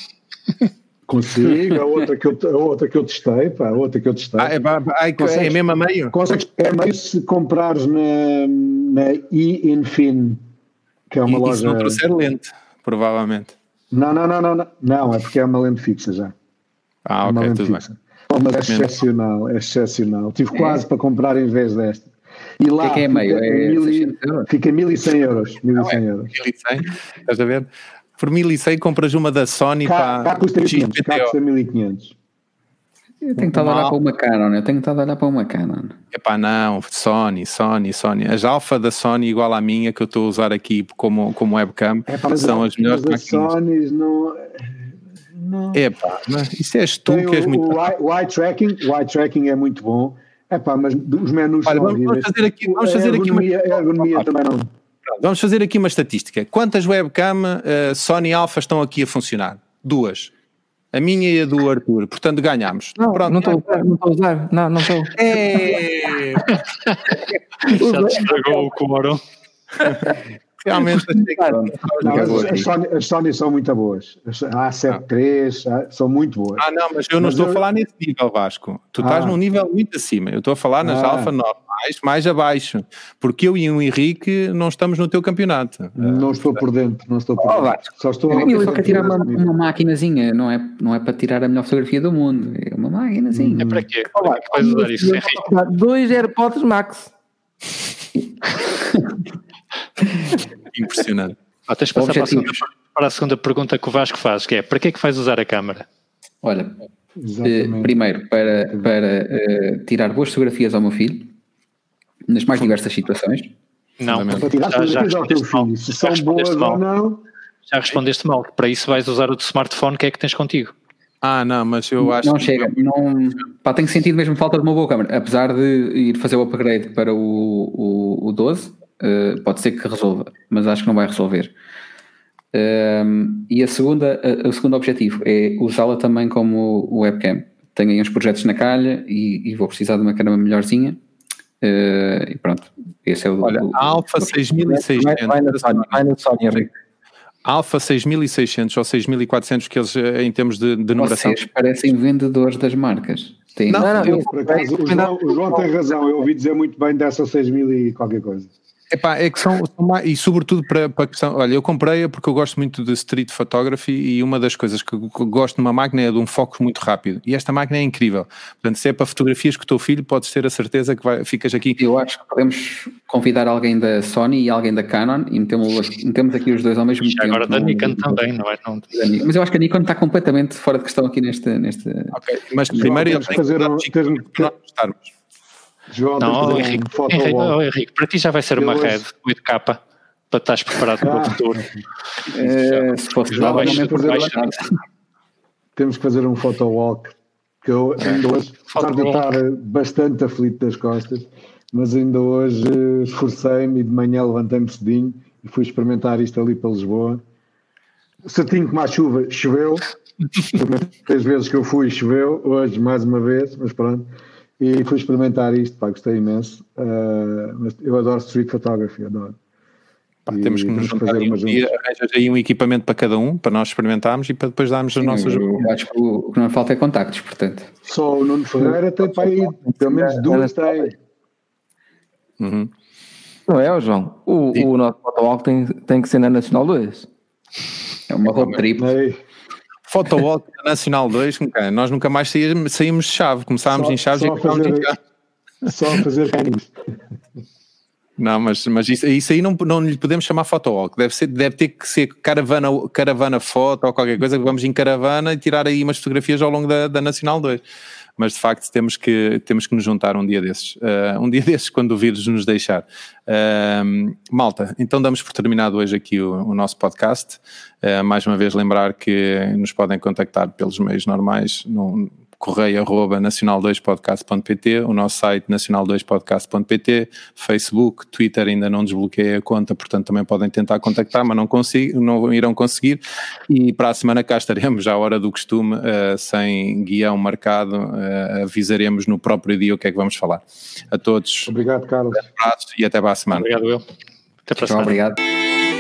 Consigo, a outra que eu, a outra que eu testei, pá, a outra que eu testei. Ah, é, é, é mesmo a meio? Consegues, é meio se comprares na, na e-infin, que é uma e, loja... se não trouxer lente, provavelmente. Não, não, não, não, não, é porque é uma lente fixa já. Ah, ok, tudo fixa. bem. Oh, mas é excepcional, é excepcional. Tive é. quase para comprar em vez desta. E lá o que é, que é meio? É mil e, fica 1100 euros. 1100 não, é, euros. 1100, estás a ver? Por 1100 compras uma da Sony cá, para cá custa 1500, cá custa 1500. Eu tenho que estar a olhar para uma Canon, eu tenho que estar a olhar para uma Canon. Epá, não, Sony, Sony, Sony. As alfa da Sony igual à minha que eu estou a usar aqui como, como webcam é, pá, são as melhores máquinas. As Sony não, É pá, isso és tu Tem que és o, muito. O eye, o eye tracking, o eye tracking é muito bom. É pá, mas os menus Olha, são vamos, fazer aqui, vamos a fazer aqui uma, a ergonomia também não. Vamos fazer aqui uma estatística. Quantas webcam uh, Sony Alpha estão aqui a funcionar? Duas. A minha e a do Arthur. Portanto, ganhámos. Não, Pronto. não estou a usar, não estou a usar. Não, não estou. É, Já te estragou o quórum. realmente as, Sony, as Sony são muito boas. As A7 III a- são muito boas. Ah, não, mas eu não Mas estou eu- a falar nesse nível, Vasco. Tu estás Ah. num nível muito acima. Eu estou a falar nas Ah. alfa normais, mais abaixo. Porque eu e o Henrique não estamos no teu campeonato. Não estou por dentro, não estou por Oh, dentro. Vasco. Só estou Eu a só quero tirar uma, uma maquinazinha, não é, não é para tirar a melhor fotografia do mundo, é uma maquinazinha. É para quê? Para que vais usar isso, Henrique? Dois AirPods Max. Impressionante. Ah, tens de passar para a, segunda, para a segunda pergunta que o Vasco faz, que é para que é que vais usar a câmara? Olha, eh, primeiro para, para eh, tirar boas fotografias ao meu filho, nas mais diversas situações. Não, Fundamental. Para tirar já, respondeste mal. filho. Se Já são boas respondeste ou mal. não, Já respondeste mal, que para isso vais usar o teu smartphone que é que tens contigo. Ah, não, mas eu acho não que- chega, não, pá, tenho sentido mesmo falta de uma boa câmera, apesar de ir fazer o upgrade para o, o, o 12, eh, pode ser que resolva, mas acho que não vai resolver. Ehm, e a segunda, a- o segundo objetivo é usá-la também como webcam. Tenho aí uns projetos na calha e, e vou precisar de uma câmera melhorzinha. Eh, e pronto, esse é o. Olha, o- a Alpha Vai, 6600, vai na Sony, vai na Sony, Henrique. a Alpha 6600 ou 6400 que eles eh, em termos de, de numeração. Vocês parecem vendedores das marcas. Têm- Não, não, eu- por acaso, o João, o João tem razão. Eu ouvi dizer muito bem dessa 6000 e qualquer coisa. Epá, é que são, são mais, e sobretudo para, para a questão, olha, eu comprei-a porque eu gosto muito de street photography e uma das coisas que eu gosto numa máquina é de um foco muito rápido e esta máquina é incrível, portanto se é para fotografias com o teu filho podes ter a certeza que vai, ficas aqui, Eu acho que podemos convidar alguém da Sony e alguém da Canon e metemos, metemos aqui os dois ao mesmo E tempo. agora da não- Nikon também, não é? Não. Mas eu acho que a Nikon está completamente fora de questão aqui neste. neste... ok, mas primeiro temos que tem fazer um- temos- para nós gostarmos. João, não que oh, Henrique, um Henrique, oh, Henrique, para ti já vai ser uma Eu hoje- red 8K para estás preparado para o Ah. futuro. Eh, se fosse Já vais. Temos que fazer um photo walk. Que eu ainda hoje, apesar de Photowalk. estar bastante aflito das costas, mas ainda hoje eh, esforcei-me e de manhã levantei-me cedinho e fui experimentar isto ali para Lisboa. Certinho como a chuva, choveu. Três vezes que eu fui, choveu. Hoje, mais uma vez, mas pronto. E fui experimentar isto, pá, gostei imenso. Ah, mas eu adoro street photography, adoro. Pá, E temos que nos juntar fazer um umas dia, arranjas aí um equipamento para cada um, para nós experimentarmos e para depois darmos as nossas Eu acho que o o que não falta é contactos, portanto. Só o Nuno Ferreira tem para aí, pelo menos duas tem. Uhum. Não é, João? O, o nosso Photowalk tem, tem que ser na Nacional 2. É uma road trip. Ei, Photowalk Nacional 2, como que é? nós nunca mais saímos, saímos de chave, começámos Só- em chaves só e acabámos em fazer- chave. Só a fazer caminhos. Não, mas, mas isso, isso aí não, não lhe podemos chamar photowalk. Deve, ser, deve ter que ser caravana, caravana foto ou qualquer coisa. Vamos em caravana e tirar aí umas fotografias ao longo da, da Nacional 2. Mas de facto temos que, temos que nos juntar um dia desses. Uh, um dia desses, quando o vírus nos deixar. Uh, malta, então damos por terminado hoje aqui o, o nosso podcast. Uh, mais uma vez lembrar que nos podem contactar pelos meios normais no correio arroba nacional2podcast.pt, o nosso site nacional2podcast.pt, Facebook, Twitter ainda não desbloqueei a conta, portanto também podem tentar contactar, mas não, consigo, não irão conseguir. E para a semana cá estaremos, à hora do costume, uh, sem guião marcado, uh, avisaremos no próprio dia o que é que vamos falar. A todos, Obrigado, Carlos. um abraço e até para a semana. Obrigado, eu. Até para a semana. obrigado.